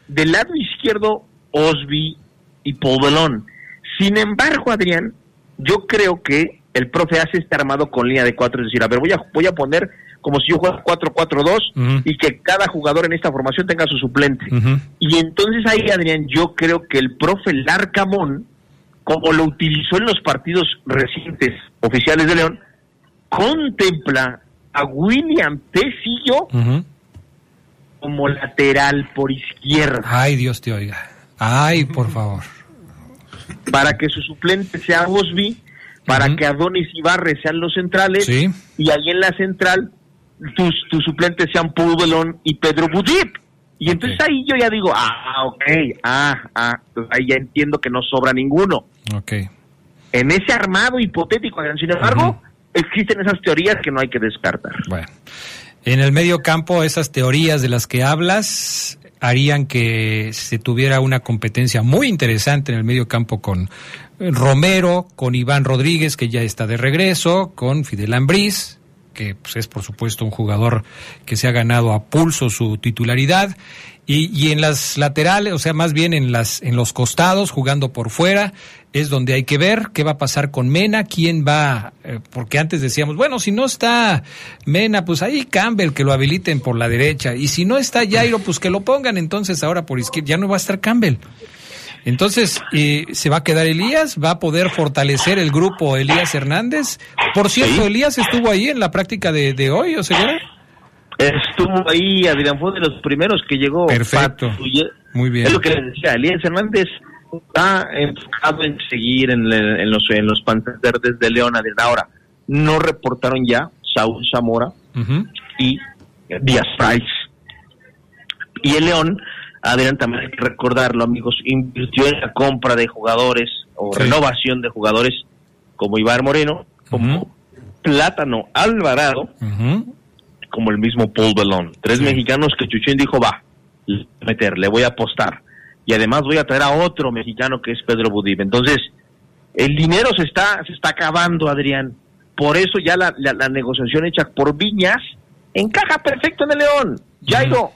[SPEAKER 11] del lado izquierdo, Osby y Pobelón. Sin embargo, Adrián, yo creo que el profe hace este armado con línea de cuatro, es decir, a ver, voy a, voy a poner como si yo fuera 4-4-2
[SPEAKER 1] Ujú.
[SPEAKER 11] y que cada jugador en esta formación tenga su suplente. Y entonces ahí, Adrián, yo creo que el profe Larcamón, como lo utilizó en los partidos recientes oficiales de León, contempla a William Tecillo
[SPEAKER 1] Ujú.
[SPEAKER 11] como lateral por izquierda.
[SPEAKER 1] Ay, Dios te oiga. Ay, por favor.
[SPEAKER 11] para que su suplente sea Osby, para que Adonis y Barre sean los centrales,
[SPEAKER 1] Sí.
[SPEAKER 11] y ahí en la central tus, tus suplentes sean Pudolón y Pedro Budip. Y entonces ahí yo ya digo, ah, ok, ah, ah, pues ahí ya entiendo que no sobra ninguno.
[SPEAKER 1] Ok.
[SPEAKER 11] En ese armado hipotético, sin embargo, existen esas teorías que no hay que descartar.
[SPEAKER 1] Bueno. En el medio campo, esas teorías de las que hablas harían que se tuviera una competencia muy interesante en el medio campo con Romero, con Iván Rodríguez, que ya está de regreso, con Fidel Ambriz, que pues, es por supuesto un jugador que se ha ganado a pulso su titularidad. Y, y en las laterales, o sea, más bien en las en los costados, jugando por fuera, es donde hay que ver qué va a pasar con Mena, quién va, eh, porque antes decíamos, bueno, si no está Mena, pues ahí Campbell, que lo habiliten por la derecha, y si no está Jairo, pues que lo pongan entonces ahora por izquierda, ya no va a estar Campbell. Entonces, eh, ¿se va a quedar Elías? ¿Va a poder fortalecer el grupo Elías Hernández? Por cierto, Elías estuvo ahí en la práctica de, de hoy, ¿o seguro?
[SPEAKER 11] Estuvo ahí, Adrián, fue de los primeros que llegó.
[SPEAKER 1] Perfecto. Muy bien.
[SPEAKER 11] Es lo que les decía, Elías Hernández está enfocado en seguir en, le- en los en los Verdes de León. Adrián. Ahora, no reportaron ya Saúl Zamora y Díaz Price. Y el León, Adrián, también hay que recordarlo, amigos, invirtió en la compra de jugadores o
[SPEAKER 1] Sí.
[SPEAKER 11] renovación de jugadores como Ibar Moreno, como Plátano Alvarado, como el mismo Paul Belón. Tres mexicanos que Chuchín dijo, va, le voy a meter, le voy a apostar. Y además voy a traer a otro mexicano que es Pedro Budib. Entonces, el dinero se está, se está acabando, Adrián. Por eso ya la, la, la negociación hecha por Viñas encaja perfecto en el León. Jairo,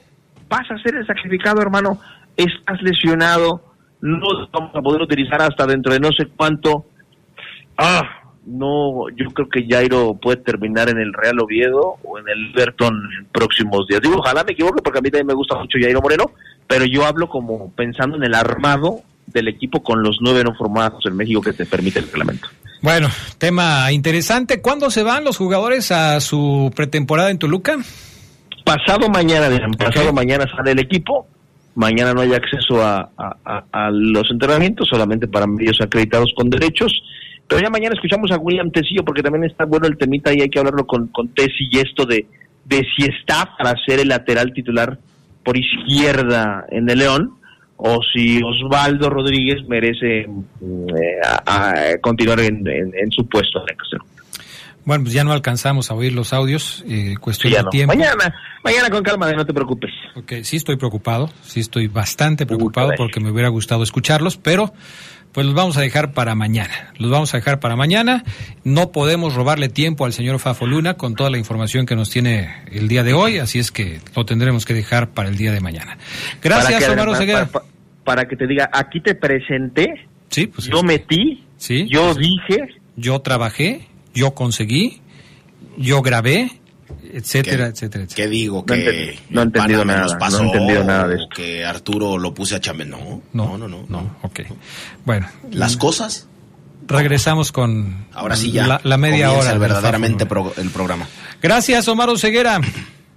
[SPEAKER 11] vas a ser el sacrificado, hermano. Estás lesionado. No vamos a poder utilizar hasta dentro de no sé cuánto. Ah, no, yo creo que Jairo puede terminar en el Real Oviedo o en el Everton en próximos días. Digo, ojalá me equivoque porque a mí también me gusta mucho Jairo Moreno, pero yo hablo como pensando en el armado del equipo con los nueve no formados en México que te permite el reglamento.
[SPEAKER 1] Bueno, tema interesante. ¿Cuándo se van los jugadores a su pretemporada en Toluca?
[SPEAKER 11] Pasado mañana, pasado mañana sale el equipo. Mañana no hay acceso a, a- a- a los entrenamientos, solamente para medios acreditados con derechos. Pero ya mañana escuchamos a William Tecillo, porque también está bueno el temita y hay que hablarlo con, con Tesi y esto de, de si está para ser el lateral titular por izquierda en el León o si Osvaldo Rodríguez merece mm, eh, a- a continuar en, en- en su puesto en el.
[SPEAKER 1] Bueno, pues ya no alcanzamos a oír los audios, eh, cuestión
[SPEAKER 11] Sí,
[SPEAKER 1] de
[SPEAKER 11] no.
[SPEAKER 1] tiempo.
[SPEAKER 11] Mañana, mañana con calma, no te preocupes.
[SPEAKER 1] Ok, sí estoy preocupado, sí estoy bastante preocupado porque me hubiera gustado escucharlos, pero pues los vamos a dejar para mañana. Los vamos a dejar para mañana. No podemos robarle tiempo al señor Fafo Luna con toda la información que nos tiene el día de hoy, así es que lo tendremos que dejar para el día de mañana. Gracias,
[SPEAKER 11] que-
[SPEAKER 1] Omar
[SPEAKER 11] para- para que te diga, aquí te presenté,
[SPEAKER 1] Sí, pues
[SPEAKER 11] yo metí,
[SPEAKER 1] Sí.
[SPEAKER 11] yo dije,
[SPEAKER 1] Yo trabajé, yo conseguí, yo grabé, etcétera, etcétera, etcétera.
[SPEAKER 10] ¿Qué digo?
[SPEAKER 11] No
[SPEAKER 10] Que
[SPEAKER 11] no he entendido nada, no he
[SPEAKER 10] pasó,
[SPEAKER 11] entendido nada de
[SPEAKER 10] o Que Arturo lo puse a chambe. No,
[SPEAKER 1] No,
[SPEAKER 10] no, no, no.
[SPEAKER 1] Ok. Bueno.
[SPEAKER 10] Las cosas.
[SPEAKER 1] Regresamos con
[SPEAKER 10] Ahora sí ya.
[SPEAKER 1] la, la media hora.
[SPEAKER 10] verdaderamente pro- el programa.
[SPEAKER 1] Gracias, Omar Ceguera.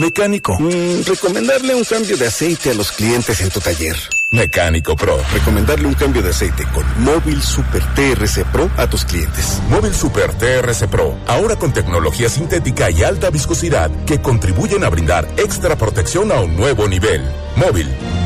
[SPEAKER 18] Mecánico. recomendarle un cambio de aceite a los clientes en tu taller.
[SPEAKER 16] Mecánico Pro.
[SPEAKER 18] Recomendarle un cambio de aceite con Móvil Super TRC Pro a tus clientes.
[SPEAKER 16] Móvil Super TRC Pro, ahora con tecnología sintética y alta viscosidad que contribuyen a brindar extra protección a un nuevo nivel. Móvil,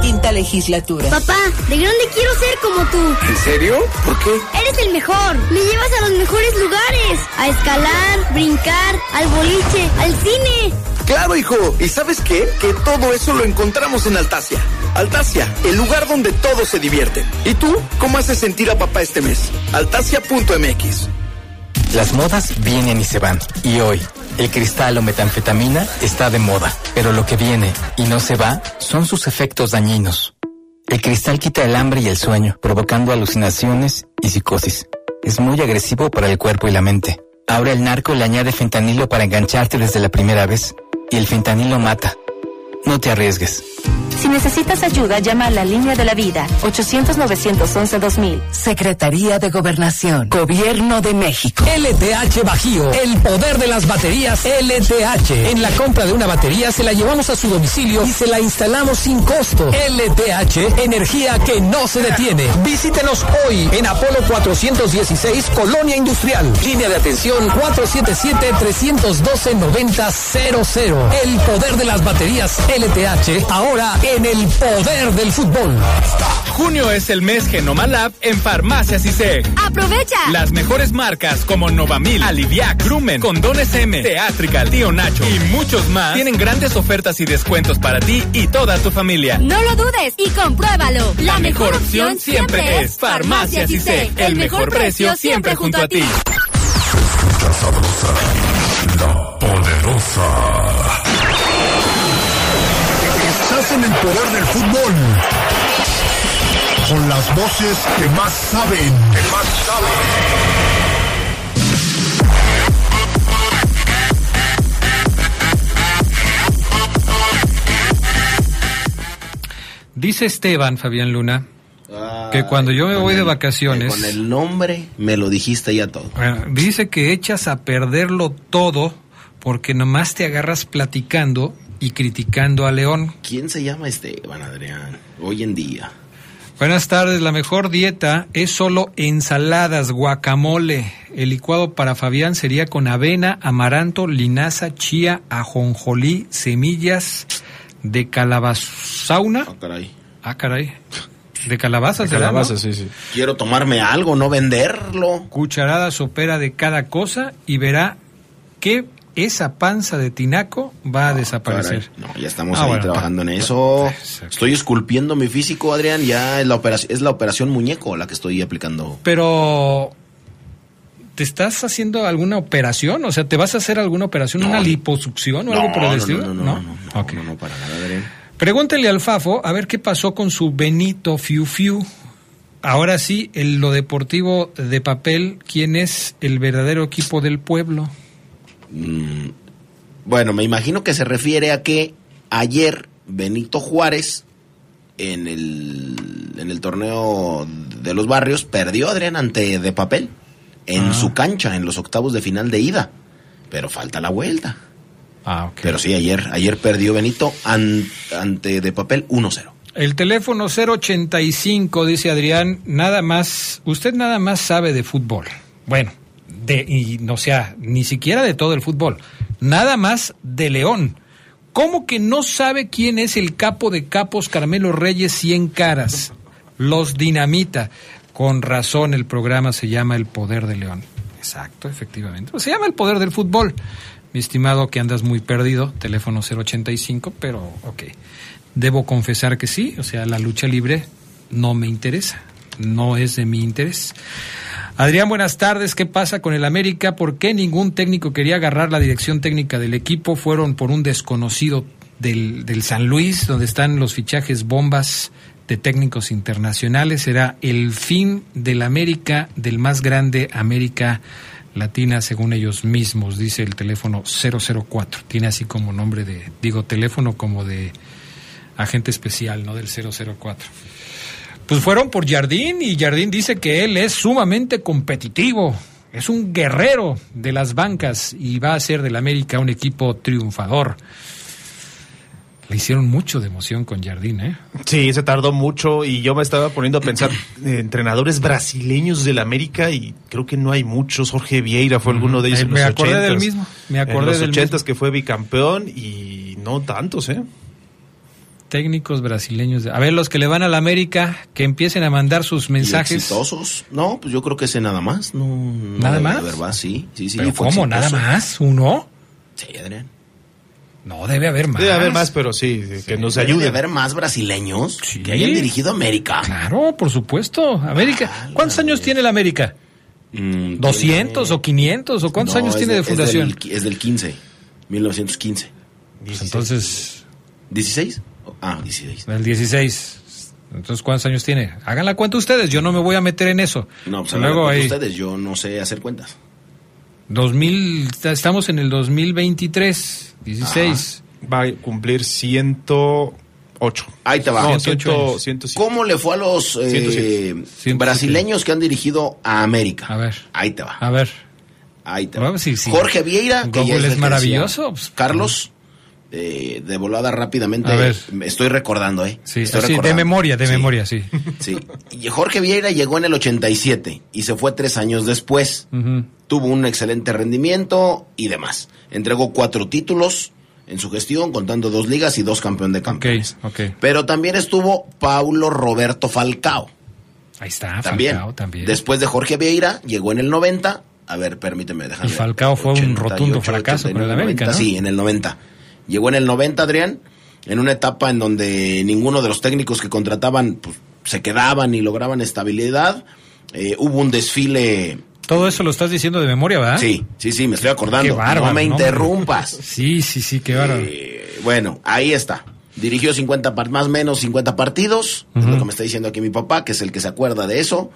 [SPEAKER 19] quinta legislatura.
[SPEAKER 15] Papá, de grande quiero ser como tú.
[SPEAKER 18] ¿En serio? ¿Por qué?
[SPEAKER 15] Eres el mejor. Me llevas a los mejores lugares. A escalar, brincar, al boliche, al cine.
[SPEAKER 6] Claro, hijo. ¿Y sabes qué? Que todo eso lo encontramos en Altasia. Altasia, el lugar donde todos se divierten. ¿Y tú? ¿Cómo haces sentir a papá este mes? Altasia.mx.
[SPEAKER 20] Las modas vienen y se van. Y hoy, el cristal o metanfetamina está de moda. Pero lo que viene y no se va son sus efectos dañinos. El cristal quita el hambre y el sueño, provocando alucinaciones y psicosis. Es muy agresivo para el cuerpo y la mente. Ahora el narco le añade fentanilo para engancharte desde la primera vez. Y el fentanilo mata. No te arriesgues.
[SPEAKER 21] Si necesitas ayuda, llama a la línea de la vida 800-911-2000.
[SPEAKER 22] Secretaría de Gobernación. Gobierno de México.
[SPEAKER 3] LTH Bajío, el poder de las baterías LTH. En la compra de una batería se la llevamos a su domicilio y se la instalamos sin costo. LTH, energía que no se detiene. Visítenos hoy en Apolo 416, Colonia Industrial. Línea de atención 477-312-9000. El poder de las baterías LTH, ahora en el poder del fútbol.
[SPEAKER 23] Junio es el mes Genomalab en Farmacias ISEG.
[SPEAKER 15] ¡Aprovecha!
[SPEAKER 23] Las mejores marcas como Novamil, Aliviac, Grumen, Condones M, Teatrical, Tío Nacho y muchos más tienen grandes ofertas y descuentos para ti y toda tu familia.
[SPEAKER 15] No lo dudes y compruébalo.
[SPEAKER 23] La mejor opción siempre es Farmacias ISEG. El mejor precio siempre junto a ti.
[SPEAKER 16] Escucha sabrosa, la poderosa
[SPEAKER 17] con el poder del fútbol. Con las voces que más saben. Que más saben.
[SPEAKER 1] Dice Esteban, Fabián Luna, que cuando yo me voy de vacaciones...
[SPEAKER 10] Con el nombre me lo dijiste ya todo.
[SPEAKER 1] Ah, dice que echas a perderlo todo porque nomás te agarras platicando y criticando a León.
[SPEAKER 10] ¿Quién se llama Esteban, Adrián? Hoy en día.
[SPEAKER 1] Buenas tardes, la mejor dieta es solo ensaladas, guacamole. El licuado para Fabián sería con avena, amaranto, linaza, chía, ajonjolí, semillas de calabazauna.
[SPEAKER 10] Ah, caray.
[SPEAKER 1] Ah, caray. De calabaza,
[SPEAKER 9] De calabaza,
[SPEAKER 1] ¿no?
[SPEAKER 9] sí, sí.
[SPEAKER 10] Quiero tomarme algo, no venderlo.
[SPEAKER 1] Cucharada sopera de cada cosa y verá que esa panza de tinaco va a desaparecer.
[SPEAKER 10] Caray, No, ya estamos
[SPEAKER 1] Ah,
[SPEAKER 10] ahí
[SPEAKER 1] bueno,
[SPEAKER 10] trabajando en eso. Estoy esculpiendo mi físico, Adrián. Ya es la operación, es la operación muñeco la que estoy aplicando.
[SPEAKER 1] Pero ¿te estás haciendo alguna operación? O sea, ¿te vas a hacer alguna operación, una liposucción o algo por el estilo?
[SPEAKER 10] no, no, no, no, no, no, no, para nada, Adrián.
[SPEAKER 1] Pregúntele al Fafo a ver qué pasó con su Benito Fiu Fiu. Ahora sí, en lo deportivo de papel, ¿quién es el verdadero equipo del pueblo?
[SPEAKER 10] Mm, bueno, me imagino que se refiere a que ayer Benito Juárez en el, en el torneo de los barrios perdió Adrián ante de papel en
[SPEAKER 1] Ah.
[SPEAKER 10] su cancha en los octavos de final de ida. Pero falta la vuelta.
[SPEAKER 1] Ah, ok.
[SPEAKER 10] Pero sí, ayer, ayer perdió Benito an- ante de papel 1-0.
[SPEAKER 1] El teléfono 085, dice Adrián, nada más, usted nada más sabe de fútbol. Bueno, de, y no sea, ni siquiera de todo el fútbol, nada más de León. ¿Cómo que no sabe quién es el capo de capos Carmelo Reyes 100 caras? Los dinamita. Con razón el programa se llama El Poder de León. Exacto, efectivamente. Se llama El Poder del Fútbol. Mi estimado que andas muy perdido, teléfono 085, pero ok. Debo confesar que sí, o sea, la lucha libre no me interesa, no es de mi interés. Adrián, buenas tardes. ¿Qué pasa con el América? ¿Por qué ningún técnico quería agarrar la dirección técnica del equipo? Fueron por un desconocido del, del San Luis, donde están los fichajes bombas de técnicos internacionales. Será el fin del América, del más grande América Latina, según ellos mismos, dice el teléfono 004. Tiene así como nombre de, digo, teléfono como de agente especial, ¿no? Del 004. Pues fueron por Jardín y Jardín dice que él es sumamente competitivo, es un guerrero de las bancas y va a hacer del América un equipo triunfador. Le hicieron mucho de emoción con Jardín, ¿eh?
[SPEAKER 9] Sí, se tardó mucho y yo me estaba poniendo a pensar eh, entrenadores brasileños del América y creo que no hay muchos. Jorge Vieira fue alguno de ellos
[SPEAKER 1] Eh,
[SPEAKER 9] en
[SPEAKER 1] me
[SPEAKER 9] los
[SPEAKER 1] acordé del
[SPEAKER 9] 80s.
[SPEAKER 1] mismo, me acordé
[SPEAKER 9] en los
[SPEAKER 1] del
[SPEAKER 9] ochentas que fue bicampeón y no tantos, ¿eh?
[SPEAKER 1] Técnicos brasileños. de- A ver, los que le van a la América, que empiecen a mandar sus
[SPEAKER 10] ¿Y
[SPEAKER 1] mensajes.
[SPEAKER 10] exitosos? No, pues yo creo que ese nada más. No, no
[SPEAKER 1] ¿Nada
[SPEAKER 10] debe
[SPEAKER 1] más?
[SPEAKER 10] haber más, sí, sí, sí.
[SPEAKER 1] ¿Pero cómo?
[SPEAKER 10] exitoso.
[SPEAKER 1] ¿Nada más? ¿Uno?
[SPEAKER 10] Sí, Adrián.
[SPEAKER 1] No, debe haber más.
[SPEAKER 9] Debe haber más, pero sí, que nos
[SPEAKER 10] Debe de
[SPEAKER 9] ayuden.
[SPEAKER 10] haber más brasileños que hayan dirigido América.
[SPEAKER 1] Claro, por supuesto. América. ¿Cuántos años tiene la América?
[SPEAKER 10] Mm,
[SPEAKER 1] ¿200 o 500 o cuántos
[SPEAKER 10] No,
[SPEAKER 1] años
[SPEAKER 10] es
[SPEAKER 1] tiene de,
[SPEAKER 10] es
[SPEAKER 1] fundación?
[SPEAKER 10] del- Es del, 15, 1915.
[SPEAKER 1] Pues entonces,
[SPEAKER 10] ¿16? Ah, 16.
[SPEAKER 1] el 16. Entonces, ¿cuántos años tiene? Hagan la cuenta ustedes, yo no me voy a meter en eso.
[SPEAKER 10] No, pues
[SPEAKER 1] Luego ahí,
[SPEAKER 10] ustedes, yo no sé hacer cuentas.
[SPEAKER 1] 2000, estamos en el 2023, 16.
[SPEAKER 9] Va a cumplir 108.
[SPEAKER 10] Ahí te va.
[SPEAKER 9] No,
[SPEAKER 1] 108
[SPEAKER 9] 100,
[SPEAKER 1] años.
[SPEAKER 9] 107.
[SPEAKER 10] ¿Cómo le fue a los eh,
[SPEAKER 9] 107.
[SPEAKER 10] brasileños que han dirigido a América?
[SPEAKER 1] A ver.
[SPEAKER 10] Ahí te va.
[SPEAKER 1] A ver.
[SPEAKER 10] Ahí te
[SPEAKER 1] Vamos,
[SPEAKER 10] va.
[SPEAKER 1] sí, sí.
[SPEAKER 10] Jorge Vieira, que
[SPEAKER 1] Google
[SPEAKER 10] ya
[SPEAKER 1] es
[SPEAKER 10] que
[SPEAKER 1] maravilloso, pues,
[SPEAKER 10] Carlos, eh, de volada rápidamente.
[SPEAKER 1] A ver.
[SPEAKER 10] Estoy recordando, ¿eh?
[SPEAKER 1] Sí,
[SPEAKER 10] Estoy
[SPEAKER 1] de
[SPEAKER 10] recordando.
[SPEAKER 1] memoria, de
[SPEAKER 10] Sí,
[SPEAKER 1] memoria, sí.
[SPEAKER 10] Sí. Y Jorge Vieira llegó en el 87 y se fue tres años después.
[SPEAKER 1] Ujú.
[SPEAKER 10] Tuvo un excelente rendimiento y demás. Entregó cuatro títulos en su gestión, contando dos ligas y dos campeón de campeones.
[SPEAKER 1] Ok.
[SPEAKER 10] Pero también estuvo Paulo Roberto Falcao.
[SPEAKER 1] Ahí está,
[SPEAKER 10] También.
[SPEAKER 1] Falcao también.
[SPEAKER 10] Después de Jorge Vieira, llegó en el 90. A ver, permíteme, déjame.
[SPEAKER 1] Y Falcao fue un rotundo fracaso con el
[SPEAKER 10] 89,
[SPEAKER 1] América, ¿no?
[SPEAKER 10] Sí, en el 90. Llegó en el 90, Adrián, en una etapa en donde ninguno de los técnicos que contrataban pues, se quedaban y lograban estabilidad. Eh, hubo un desfile.
[SPEAKER 1] Todo eso lo estás diciendo de memoria, ¿verdad?
[SPEAKER 10] Sí, sí, sí, me estoy acordando.
[SPEAKER 1] Qué bárbaro,
[SPEAKER 10] no me
[SPEAKER 1] ¿no?
[SPEAKER 10] interrumpas.
[SPEAKER 1] Sí, sí, sí, qué bárbaro.
[SPEAKER 10] Eh, bueno, ahí está. Dirigió 50 par- más o menos 50 partidos, es lo que me está diciendo aquí mi papá, que es el que se acuerda de eso.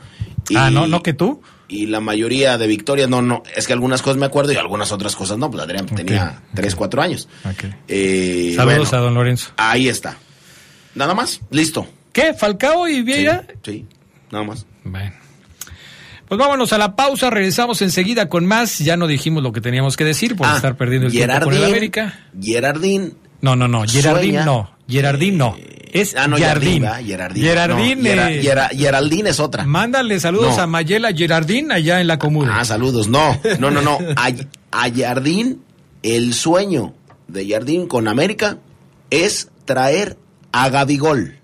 [SPEAKER 10] Y,
[SPEAKER 1] Ah, no, no que tú.
[SPEAKER 10] Y la mayoría de victorias, no, no, es que algunas cosas me acuerdo y algunas otras cosas no, pues Adrián tenía 3, 4 años. Eh,
[SPEAKER 1] Saludos
[SPEAKER 10] bueno,
[SPEAKER 1] a don Lorenzo.
[SPEAKER 10] Ahí está. Nada más, listo.
[SPEAKER 1] ¿Qué? ¿Falcao y Vieira?
[SPEAKER 10] Sí, nada más.
[SPEAKER 1] Bueno. Pues vámonos a la pausa, regresamos enseguida con más. Ya no dijimos lo que teníamos que decir por
[SPEAKER 10] Ah,
[SPEAKER 1] estar perdiendo el tiempo con el
[SPEAKER 10] Gerardín,
[SPEAKER 1] América.
[SPEAKER 10] Gerardín.
[SPEAKER 1] No, no, no, Gerardín
[SPEAKER 10] Sueña.
[SPEAKER 1] no. Gerardín no. Es
[SPEAKER 10] Ah, no. ¿verdad? Gerardín.
[SPEAKER 1] Gerardín,
[SPEAKER 10] No,
[SPEAKER 1] eh,
[SPEAKER 10] Gera- Geraldine es otra.
[SPEAKER 1] Mándale saludos
[SPEAKER 10] No.
[SPEAKER 1] a Mayela Gerardín allá en la comuna.
[SPEAKER 10] Ah, saludos. No, no, no, no. A, a Jardín, el sueño de Jardín con América es traer a Gabigol.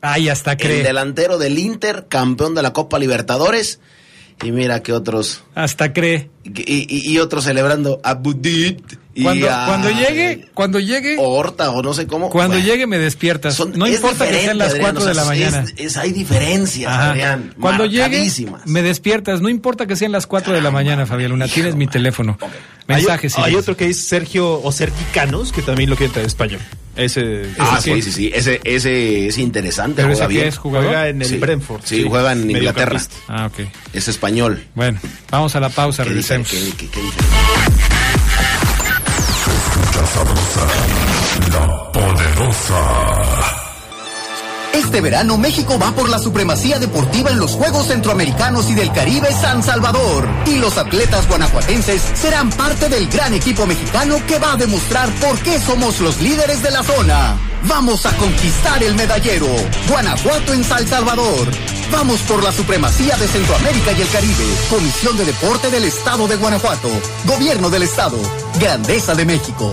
[SPEAKER 1] Ay, hasta
[SPEAKER 10] El
[SPEAKER 1] cree.
[SPEAKER 10] delantero del Inter, campeón de la Copa Libertadores. Y mira que otros.
[SPEAKER 1] Hasta cree.
[SPEAKER 10] Y, y- y otros celebrando a Budit. Y
[SPEAKER 1] Cuando,
[SPEAKER 10] a
[SPEAKER 1] cuando llegue, cuando llegue,
[SPEAKER 10] Horta o no sé cómo.
[SPEAKER 1] cuando
[SPEAKER 10] Bueno,
[SPEAKER 1] llegue me despiertas. no
[SPEAKER 10] es
[SPEAKER 1] importa que sean las
[SPEAKER 10] Adrián,
[SPEAKER 1] 4
[SPEAKER 10] o sea,
[SPEAKER 1] de la mañana.
[SPEAKER 10] es- es- hay diferencias,
[SPEAKER 1] Ajá.
[SPEAKER 10] Adrián.
[SPEAKER 1] Cuando llegue, me despiertas. No importa que sean las 4 de la mañana, Fabián Luna. Tienes mi teléfono. Mensajes.
[SPEAKER 9] Hay, hay otro que es Sergio o Sergicanos, que también lo quiere traer español. Ese,
[SPEAKER 10] Ah,
[SPEAKER 9] ese
[SPEAKER 10] sí, sí, sí. Ese, ese es interesante.
[SPEAKER 9] ¿Pero
[SPEAKER 10] juega
[SPEAKER 9] ese
[SPEAKER 10] bien.
[SPEAKER 9] es, jugador? Juega en el
[SPEAKER 10] Sí.
[SPEAKER 9] Brentford,
[SPEAKER 10] Sí,
[SPEAKER 9] sí.
[SPEAKER 10] juega en Inglaterra.
[SPEAKER 1] Ah, ok.
[SPEAKER 10] Es español.
[SPEAKER 1] Bueno, vamos a la pausa,
[SPEAKER 10] ¿Qué dice?
[SPEAKER 1] regresemos.
[SPEAKER 10] ¿Qué- qué- qué dice?
[SPEAKER 17] La poderosa.
[SPEAKER 14] Este verano México va por la supremacía deportiva en los Juegos Centroamericanos y del Caribe San Salvador. Y los atletas guanajuatenses serán parte del gran equipo mexicano que va a demostrar por qué somos los líderes de la zona. Vamos a conquistar el medallero. Guanajuato en San Salvador. Vamos por la supremacía de Centroamérica y el Caribe. Comisión de Deporte del Estado de Guanajuato. Gobierno del Estado. Grandeza de México.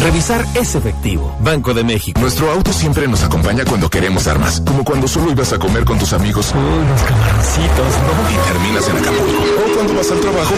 [SPEAKER 24] Revisar es efectivo. Banco de México.
[SPEAKER 2] Nuestro auto siempre nos acompaña cuando queremos dar más, como cuando solo ibas a comer con tus amigos.
[SPEAKER 3] Unos camaroncitos, ¿no?
[SPEAKER 2] Y terminas en Acapulco. O cuando vas al trabajo.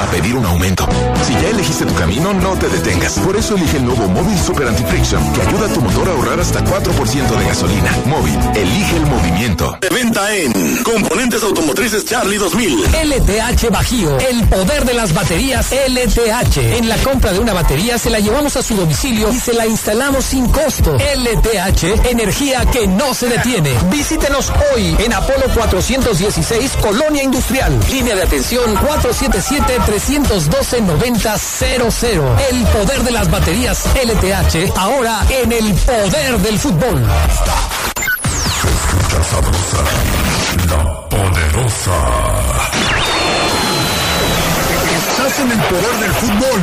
[SPEAKER 2] A pedir un aumento. Si ya elegiste tu camino, no te detengas. Por eso elige el nuevo Móvil Super Anti-Friction, que ayuda a tu motor a ahorrar hasta 4% de gasolina. Móvil, elige el movimiento.
[SPEAKER 13] De venta en Componentes Automotrices Charlie 2000.
[SPEAKER 3] LTH Bajío, el poder de las baterías LTH. En la compra de una batería se la llevamos a su domicilio y se la instalamos sin costo. LTH, energía que no se detiene. Visítenos hoy en Apolo 416, Colonia Industrial. Línea de atención 477-312-9000. El poder de las baterías LTH, ahora en el poder del fútbol.
[SPEAKER 17] Escucha sabrosa. La poderosa. Estás en el poder del fútbol.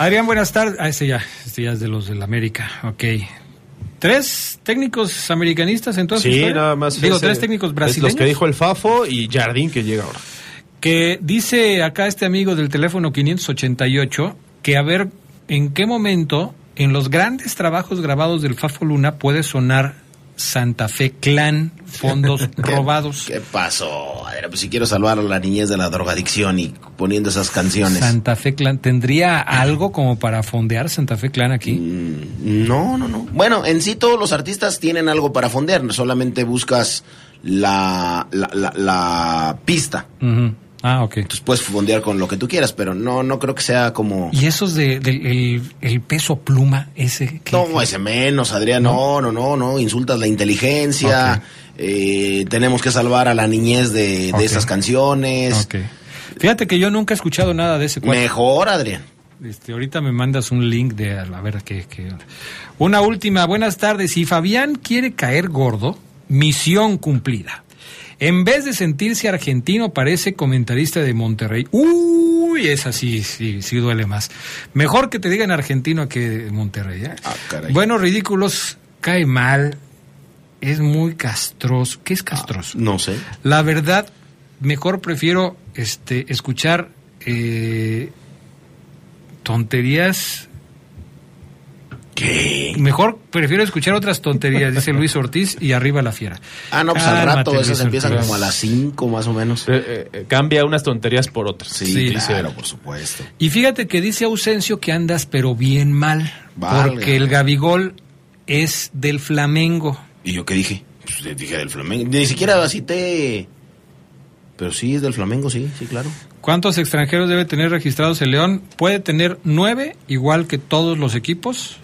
[SPEAKER 1] Adrián, buenas tardes. Ah, ese ya, este ya es de los del América. Ok. ¿Tres técnicos americanistas en toda su
[SPEAKER 9] Sí, nada más.
[SPEAKER 1] Digo,
[SPEAKER 9] ese-
[SPEAKER 1] tres técnicos
[SPEAKER 9] es
[SPEAKER 1] brasileños.
[SPEAKER 9] Los que dijo el Fafo y Jardín que llega ahora.
[SPEAKER 1] Que dice acá este amigo del teléfono 588 que a ver en qué momento en los grandes trabajos grabados del Fafo Luna puede sonar Santa Fe Clan, fondos robados.
[SPEAKER 10] ¿Qué pasó? Adrián? Pues si quiero salvar a la niñez de la drogadicción y poniendo esas canciones.
[SPEAKER 1] Santa Fe Clan, ¿tendría algo como para fondear Santa Fe Clan aquí?
[SPEAKER 10] No, no, no. Bueno, en sí todos los artistas tienen algo para fondear, solamente buscas la, la, la- la pista.
[SPEAKER 1] Ah, ok.
[SPEAKER 10] Entonces puedes fondear con lo que tú quieras, pero no, no creo que sea como...
[SPEAKER 1] ¿Y esos de, del el, el peso pluma ese? que-
[SPEAKER 10] No, ese menos, Adrián, no, no, no, no, insultas la inteligencia, eh, tenemos que salvar a la niñez de, de esas canciones.
[SPEAKER 1] Ok. Fíjate que yo nunca he escuchado nada de ese.
[SPEAKER 10] Mejor, Adrián.
[SPEAKER 1] Este, ahorita me mandas un link de a ver qué, qué- Una última, buenas tardes. Si Fabián quiere caer gordo, misión cumplida. En vez de sentirse argentino, parece comentarista de Monterrey. Uy, esa sí, sí, sí duele más. Mejor que te digan argentino que Monterrey. ¿eh?
[SPEAKER 10] Ah, caray.
[SPEAKER 1] Bueno, ridículos, cae mal, es muy castroso. ¿Qué es castroso?
[SPEAKER 10] No sé.
[SPEAKER 1] La verdad, mejor prefiero este, escuchar eh, tonterías.
[SPEAKER 10] ¿Qué?
[SPEAKER 1] Mejor prefiero escuchar otras tonterías, dice Luis Ortiz, y arriba la fiera.
[SPEAKER 10] Ah, no, pues al
[SPEAKER 1] Cálmate,
[SPEAKER 10] rato esas
[SPEAKER 1] Luis
[SPEAKER 10] empiezan
[SPEAKER 1] Ortiz.
[SPEAKER 10] como a las 5 más o menos.
[SPEAKER 9] Eh, eh, cambia unas tonterías por otras.
[SPEAKER 10] Sí,
[SPEAKER 1] Sí.
[SPEAKER 10] claro, por supuesto.
[SPEAKER 1] Y fíjate que dice Ausencio que andas pero bien mal,
[SPEAKER 10] Válgame.
[SPEAKER 1] porque el Gabigol es del Flamengo.
[SPEAKER 10] ¿Y yo qué dije? Pues le dije del Flamengo. Ni siquiera cité. Pero sí, es del Flamengo, sí, sí, claro.
[SPEAKER 1] ¿Cuántos extranjeros debe tener registrados el León? Puede tener nueve, igual que todos los equipos,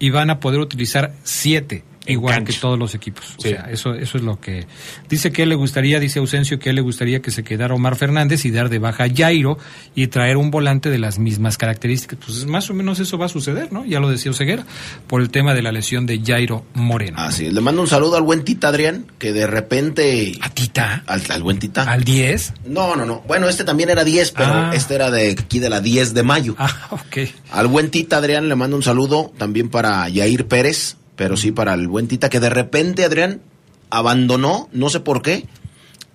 [SPEAKER 1] y van a poder utilizar siete, igual
[SPEAKER 9] cancha.
[SPEAKER 1] que todos los equipos.
[SPEAKER 9] Sí.
[SPEAKER 1] O sea, eso, eso es lo que... Dice que le gustaría, dice Ausencio, que le gustaría que se quedara Omar Fernández y dar de baja a Jairo y traer un volante de las mismas características. Pues más o menos eso va a suceder, ¿no? Ya lo decía Oseguera, por el tema de la lesión de Jairo Moreno.
[SPEAKER 10] Así es. Le mando un saludo al buen Tita Adrián, que de repente.
[SPEAKER 1] ¿A Tita?
[SPEAKER 10] Al, al buen Tita.
[SPEAKER 1] ¿Al 10?
[SPEAKER 10] No, no, no. Bueno, este también era 10, pero
[SPEAKER 1] Ah.
[SPEAKER 10] este era de aquí de la 10 de mayo.
[SPEAKER 1] Ah, ok.
[SPEAKER 10] Al buen Tita Adrián le mando un saludo también para Yair Pérez, pero sí para el buen Tita, que de repente Adrián abandonó, no sé por qué,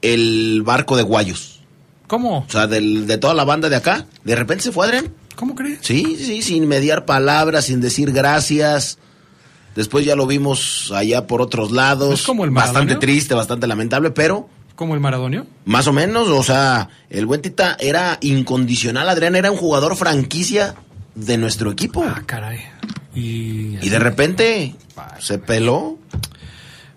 [SPEAKER 10] el barco de Guayos.
[SPEAKER 1] ¿Cómo?
[SPEAKER 10] O sea, del- de toda la banda de acá, de repente se fue Adrián.
[SPEAKER 1] ¿Cómo crees?
[SPEAKER 10] Sí, sí, sin mediar palabras, sin decir gracias. Después ya lo vimos allá por otros lados.
[SPEAKER 1] ¿Es como el
[SPEAKER 10] bastante
[SPEAKER 1] Maradonio?
[SPEAKER 10] triste, bastante lamentable, pero
[SPEAKER 1] ¿Como el Maradonio?
[SPEAKER 10] más o menos, o sea, el buen Tita era incondicional, Adrián era un jugador franquicia de nuestro equipo.
[SPEAKER 1] Ah, caray. Y,
[SPEAKER 10] Y de repente se peló.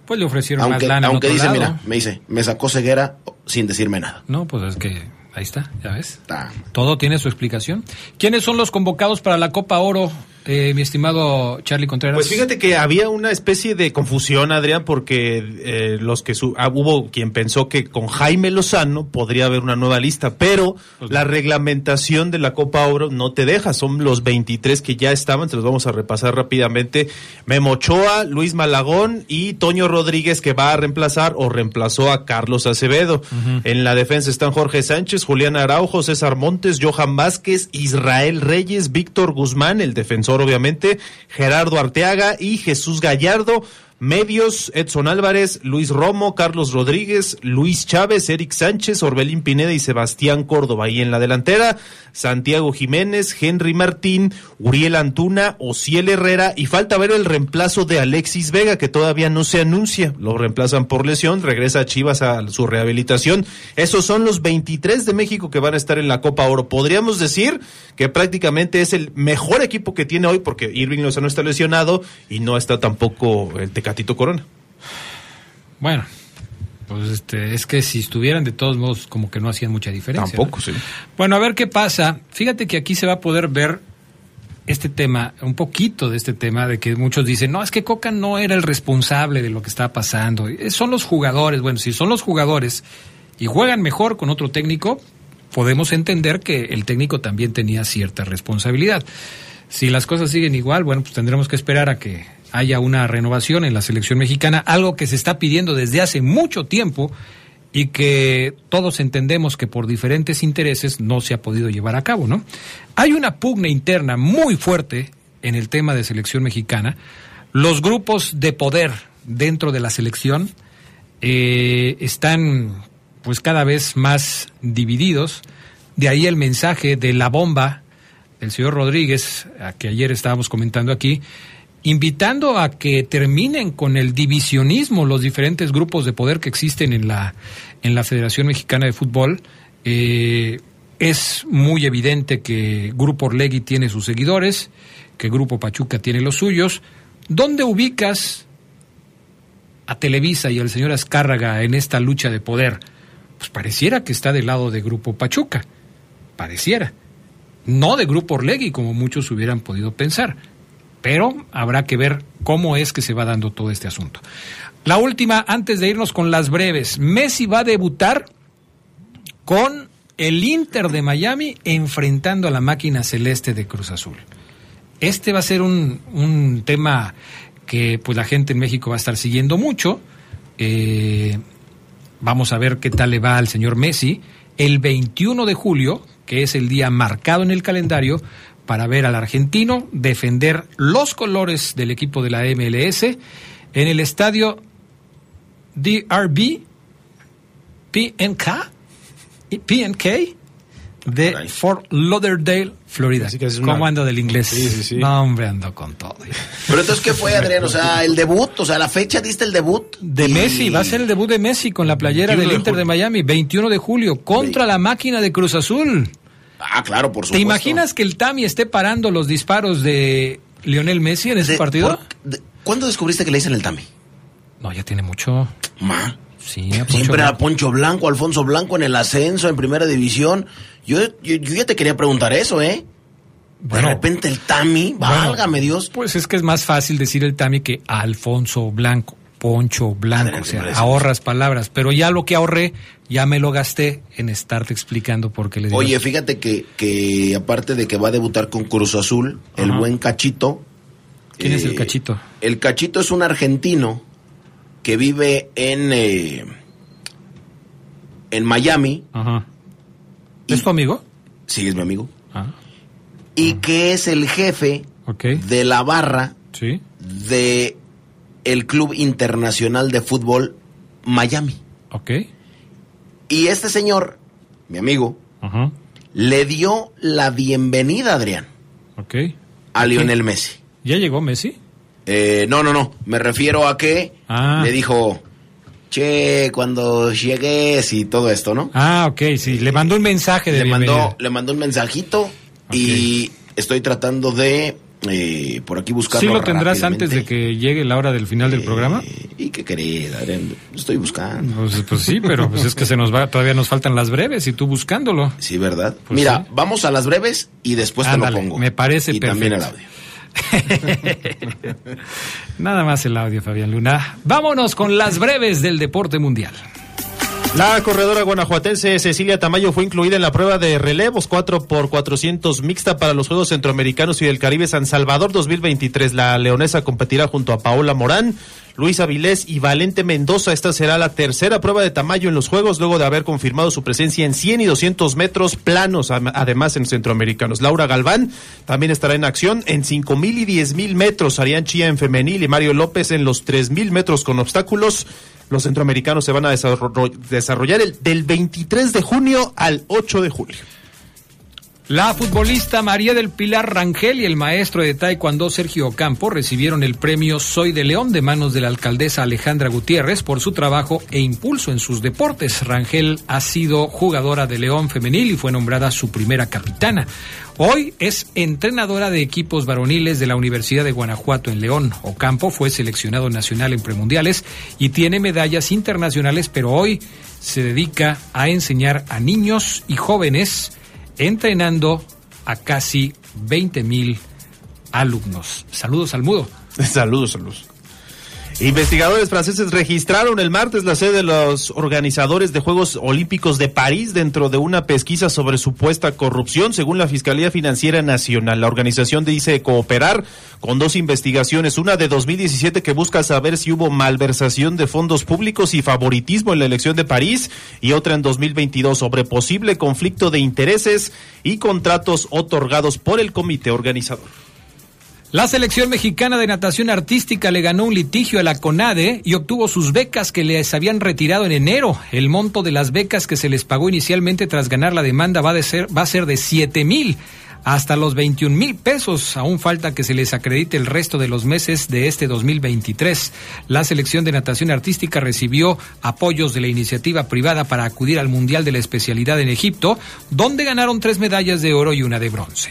[SPEAKER 1] Pues le ofrecieron más
[SPEAKER 10] Aunque,
[SPEAKER 1] lana en
[SPEAKER 10] aunque
[SPEAKER 1] otro
[SPEAKER 10] dice,
[SPEAKER 1] lado.
[SPEAKER 10] mira, me dice, me sacó ceguera sin decirme nada.
[SPEAKER 1] No, pues es que ahí está, ya ves.
[SPEAKER 10] Ah,
[SPEAKER 1] Todo tiene su explicación. ¿Quiénes son los convocados para la Copa Oro, eh, mi estimado Charlie Contreras?
[SPEAKER 9] Pues fíjate que había una especie de confusión, Adrián, porque eh, los que su- ah, hubo quien pensó que con Jaime Lozano podría haber una nueva lista, pero
[SPEAKER 1] Pues
[SPEAKER 9] la reglamentación de la Copa Oro no te deja, son los 23 que ya estaban, se los vamos a repasar rápidamente. Memo Ochoa, Luis Malagón y Toño Rodríguez que va a reemplazar o reemplazó a Carlos Acevedo. En la defensa están Jorge Sánchez, Julián Araujo, César Montes, Johan Vázquez, Israel Reyes, Víctor Guzmán, el defensor obviamente, Gerardo Arteaga y Jesús Gallardo. Medios, Edson Álvarez, Luis Romo, Carlos Rodríguez, Luis Chávez, Eric Sánchez, Orbelín Pineda y Sebastián Córdoba. Y en la delantera, Santiago Jiménez, Henry Martín, Uriel Antuna, Ociel Herrera y falta ver el reemplazo de Alexis Vega que todavía no se anuncia. Lo reemplazan por lesión, regresa Chivas a su rehabilitación. Esos son los 23 de México que van a estar en la Copa Oro. Podríamos decir que prácticamente es el mejor equipo que tiene hoy porque Irving Lozano está lesionado y no está tampoco el Tecatito Corona.
[SPEAKER 1] Bueno, pues este, es que si estuvieran de todos modos como que no hacían mucha diferencia.
[SPEAKER 9] Tampoco,
[SPEAKER 1] ¿no?
[SPEAKER 9] sí.
[SPEAKER 1] Bueno, a ver qué pasa. Fíjate que aquí se va a poder ver este tema, un poquito de este tema de que muchos dicen, no, es que Coca no era el responsable de lo que estaba pasando. Eh, Son los jugadores. Bueno, si son los jugadores y juegan mejor con otro técnico, podemos entender que el técnico también tenía cierta responsabilidad. Si las cosas siguen igual, bueno, pues tendremos que esperar a que haya una renovación en la selección mexicana, algo que se está pidiendo desde hace mucho tiempo y que todos entendemos que por diferentes intereses no se ha podido llevar a cabo, ¿no? Hay una pugna interna muy fuerte en el tema de selección mexicana. Los grupos de poder dentro de la selección eh, están pues cada vez más divididos. De ahí el mensaje de la bomba del señor Rodríguez, a que ayer estábamos comentando aquí, invitando a que terminen con el divisionismo los diferentes grupos de poder que existen en la, en la Federación Mexicana de Fútbol. Eh, es muy evidente que Grupo Orlegui tiene sus seguidores, que Grupo Pachuca tiene los suyos. ¿Dónde ubicas a Televisa y al señor Azcárraga en esta lucha de poder? Pues pareciera que está del lado de Grupo Pachuca. Pareciera. No de Grupo Orlegui, como muchos hubieran podido pensar. Pero habrá que ver cómo es que se va dando todo este asunto. La última, antes de irnos con las breves. Messi va a debutar con el Inter de Miami enfrentando a la máquina celeste de Cruz Azul. Este va a ser un, un tema que pues la gente en México va a estar siguiendo mucho. Eh, vamos a ver qué tal le va al señor Messi. El 21 de julio, que es el día marcado en el calendario para ver al argentino defender los colores del equipo de la MLS en el estadio DRB PNK de Fort Lauderdale, Florida.
[SPEAKER 9] que es
[SPEAKER 1] ¿Cómo
[SPEAKER 9] una-
[SPEAKER 1] ando del inglés?
[SPEAKER 9] Sí, sí, sí.
[SPEAKER 1] No, hombre, ando con todo.
[SPEAKER 10] Pero entonces, ¿qué fue, Adrián? O sea, el debut, o sea, la fecha diste el debut.
[SPEAKER 1] De
[SPEAKER 10] y-
[SPEAKER 1] Messi, va a ser el debut de Messi con la playera
[SPEAKER 10] 21
[SPEAKER 1] del
[SPEAKER 10] de
[SPEAKER 1] Inter de. Miami, 21 de julio, contra la máquina de Cruz Azul.
[SPEAKER 10] Ah, claro, por supuesto.
[SPEAKER 1] ¿Te imaginas que el Tami esté parando los disparos de Lionel Messi en ese
[SPEAKER 10] De-
[SPEAKER 1] partido?
[SPEAKER 10] por- de- ¿Cuándo descubriste que le dicen el Tami?
[SPEAKER 1] No, ya tiene mucho.
[SPEAKER 10] Ma.
[SPEAKER 1] Sí, a
[SPEAKER 10] Siempre
[SPEAKER 1] Blanco.
[SPEAKER 10] era Poncho Blanco, Alfonso Blanco en el ascenso, en primera división. Yo, yo, yo ya te quería preguntar eso, ¿eh?
[SPEAKER 1] Bueno.
[SPEAKER 10] de repente el Tami, válgame Dios.
[SPEAKER 1] Pues es que es más fácil decir el Tami que Alfonso Blanco, Poncho Blanco, o sea, ahorras palabras, pero ya lo que ahorré, ya me lo gasté en estarte explicando por qué le digo.
[SPEAKER 10] Oye, fíjate que, que aparte de que va a debutar con Cruz Azul, el buen Cachito.
[SPEAKER 1] ¿quién es el
[SPEAKER 10] eh,
[SPEAKER 1] cachito?
[SPEAKER 10] El Cachito es un argentino que vive en, eh, en Miami.
[SPEAKER 1] Ajá. ¿Es tu amigo?
[SPEAKER 10] Sí, es mi amigo.
[SPEAKER 1] Ah,
[SPEAKER 10] Y que es el jefe de la barra
[SPEAKER 1] Sí.
[SPEAKER 10] de el Club Internacional de Fútbol Miami.
[SPEAKER 1] Ok.
[SPEAKER 10] Y este señor, mi amigo, le dio la bienvenida, Adrián,
[SPEAKER 1] Ok.
[SPEAKER 10] a Lionel Messi.
[SPEAKER 1] ¿Ya llegó Messi?
[SPEAKER 10] Eh, no, no, no. Me refiero a que
[SPEAKER 1] Ah.
[SPEAKER 10] le dijo, che, cuando llegues y todo esto, ¿no?
[SPEAKER 1] Ah, ok, sí. Le mandó un mensaje de
[SPEAKER 10] Le
[SPEAKER 1] bienvenida.
[SPEAKER 10] mandó, le mandó un mensajito y estoy tratando de eh, por aquí buscarlo.
[SPEAKER 1] ¿Sí lo tendrás antes de que llegue la hora del final del programa?
[SPEAKER 10] ¿Y qué querés, Adrián? Estoy buscando.
[SPEAKER 1] Pues, pues sí, pero pues es que se nos va, todavía nos faltan las breves y tú buscándolo.
[SPEAKER 10] Sí, ¿verdad?
[SPEAKER 1] Pues
[SPEAKER 10] Mira,
[SPEAKER 1] sí.
[SPEAKER 10] vamos a las breves y después
[SPEAKER 1] Ándale,
[SPEAKER 10] te lo pongo.
[SPEAKER 1] me parece
[SPEAKER 10] Y también el
[SPEAKER 1] perfecto.
[SPEAKER 10] audio.
[SPEAKER 1] Nada más el audio, Fabián Luna. Vámonos con las breves del deporte mundial.
[SPEAKER 9] La corredora guanajuatense Cecilia Tamayo fue incluida en la prueba de relevos 4 por 400 mixta para los Juegos Centroamericanos y del Caribe San Salvador 2023. La leonesa competirá junto a Paola Morán, Luis Avilés y Valente Mendoza. Esta será la tercera prueba de Tamayo en los Juegos luego de haber confirmado su presencia en 100 y 200 metros planos, además en centroamericanos. Laura Galván también estará en acción en 5000 y 10000 metros. Arián Chía en femenil y Mario López en los 3000 metros con obstáculos. Los centroamericanos se van a desarro- desarrollar el, del 23 de junio al 8 de julio.
[SPEAKER 1] La futbolista María del Pilar Rangel y el maestro de Taekwondo Sergio Ocampo recibieron el premio Soy de León de manos de la alcaldesa Alejandra Gutiérrez por su trabajo e impulso en sus deportes. Rangel ha sido jugadora de León femenil y fue nombrada su primera capitana. Hoy es entrenadora de equipos varoniles de la Universidad de Guanajuato en León. Ocampo fue seleccionado nacional en premundiales y tiene medallas internacionales, pero hoy se dedica a enseñar a niños y jóvenes entrenando a casi 20 mil alumnos. Saludos al mudo.
[SPEAKER 9] Saludos, saludos. Investigadores franceses registraron el martes la sede de los organizadores de Juegos Olímpicos de París dentro de una pesquisa sobre supuesta corrupción, según la Fiscalía Financiera Nacional. La organización dice cooperar con dos investigaciones, una de 2017 que busca saber si hubo malversación de fondos públicos y favoritismo en la elección de París y otra en 2022 sobre posible conflicto de intereses y contratos otorgados por el comité organizador.
[SPEAKER 1] La selección mexicana de natación artística le ganó un litigio a la CONADE y obtuvo sus becas que les habían retirado en enero. El monto de las becas que se les pagó inicialmente tras ganar la demanda va, ser, va a ser de 7 mil hasta los 21 mil pesos. Aún falta que se les acredite el resto de los meses de este 2023. La selección de natación artística recibió apoyos de la iniciativa privada para acudir al Mundial de la especialidad en Egipto, donde ganaron tres medallas de oro y una de bronce.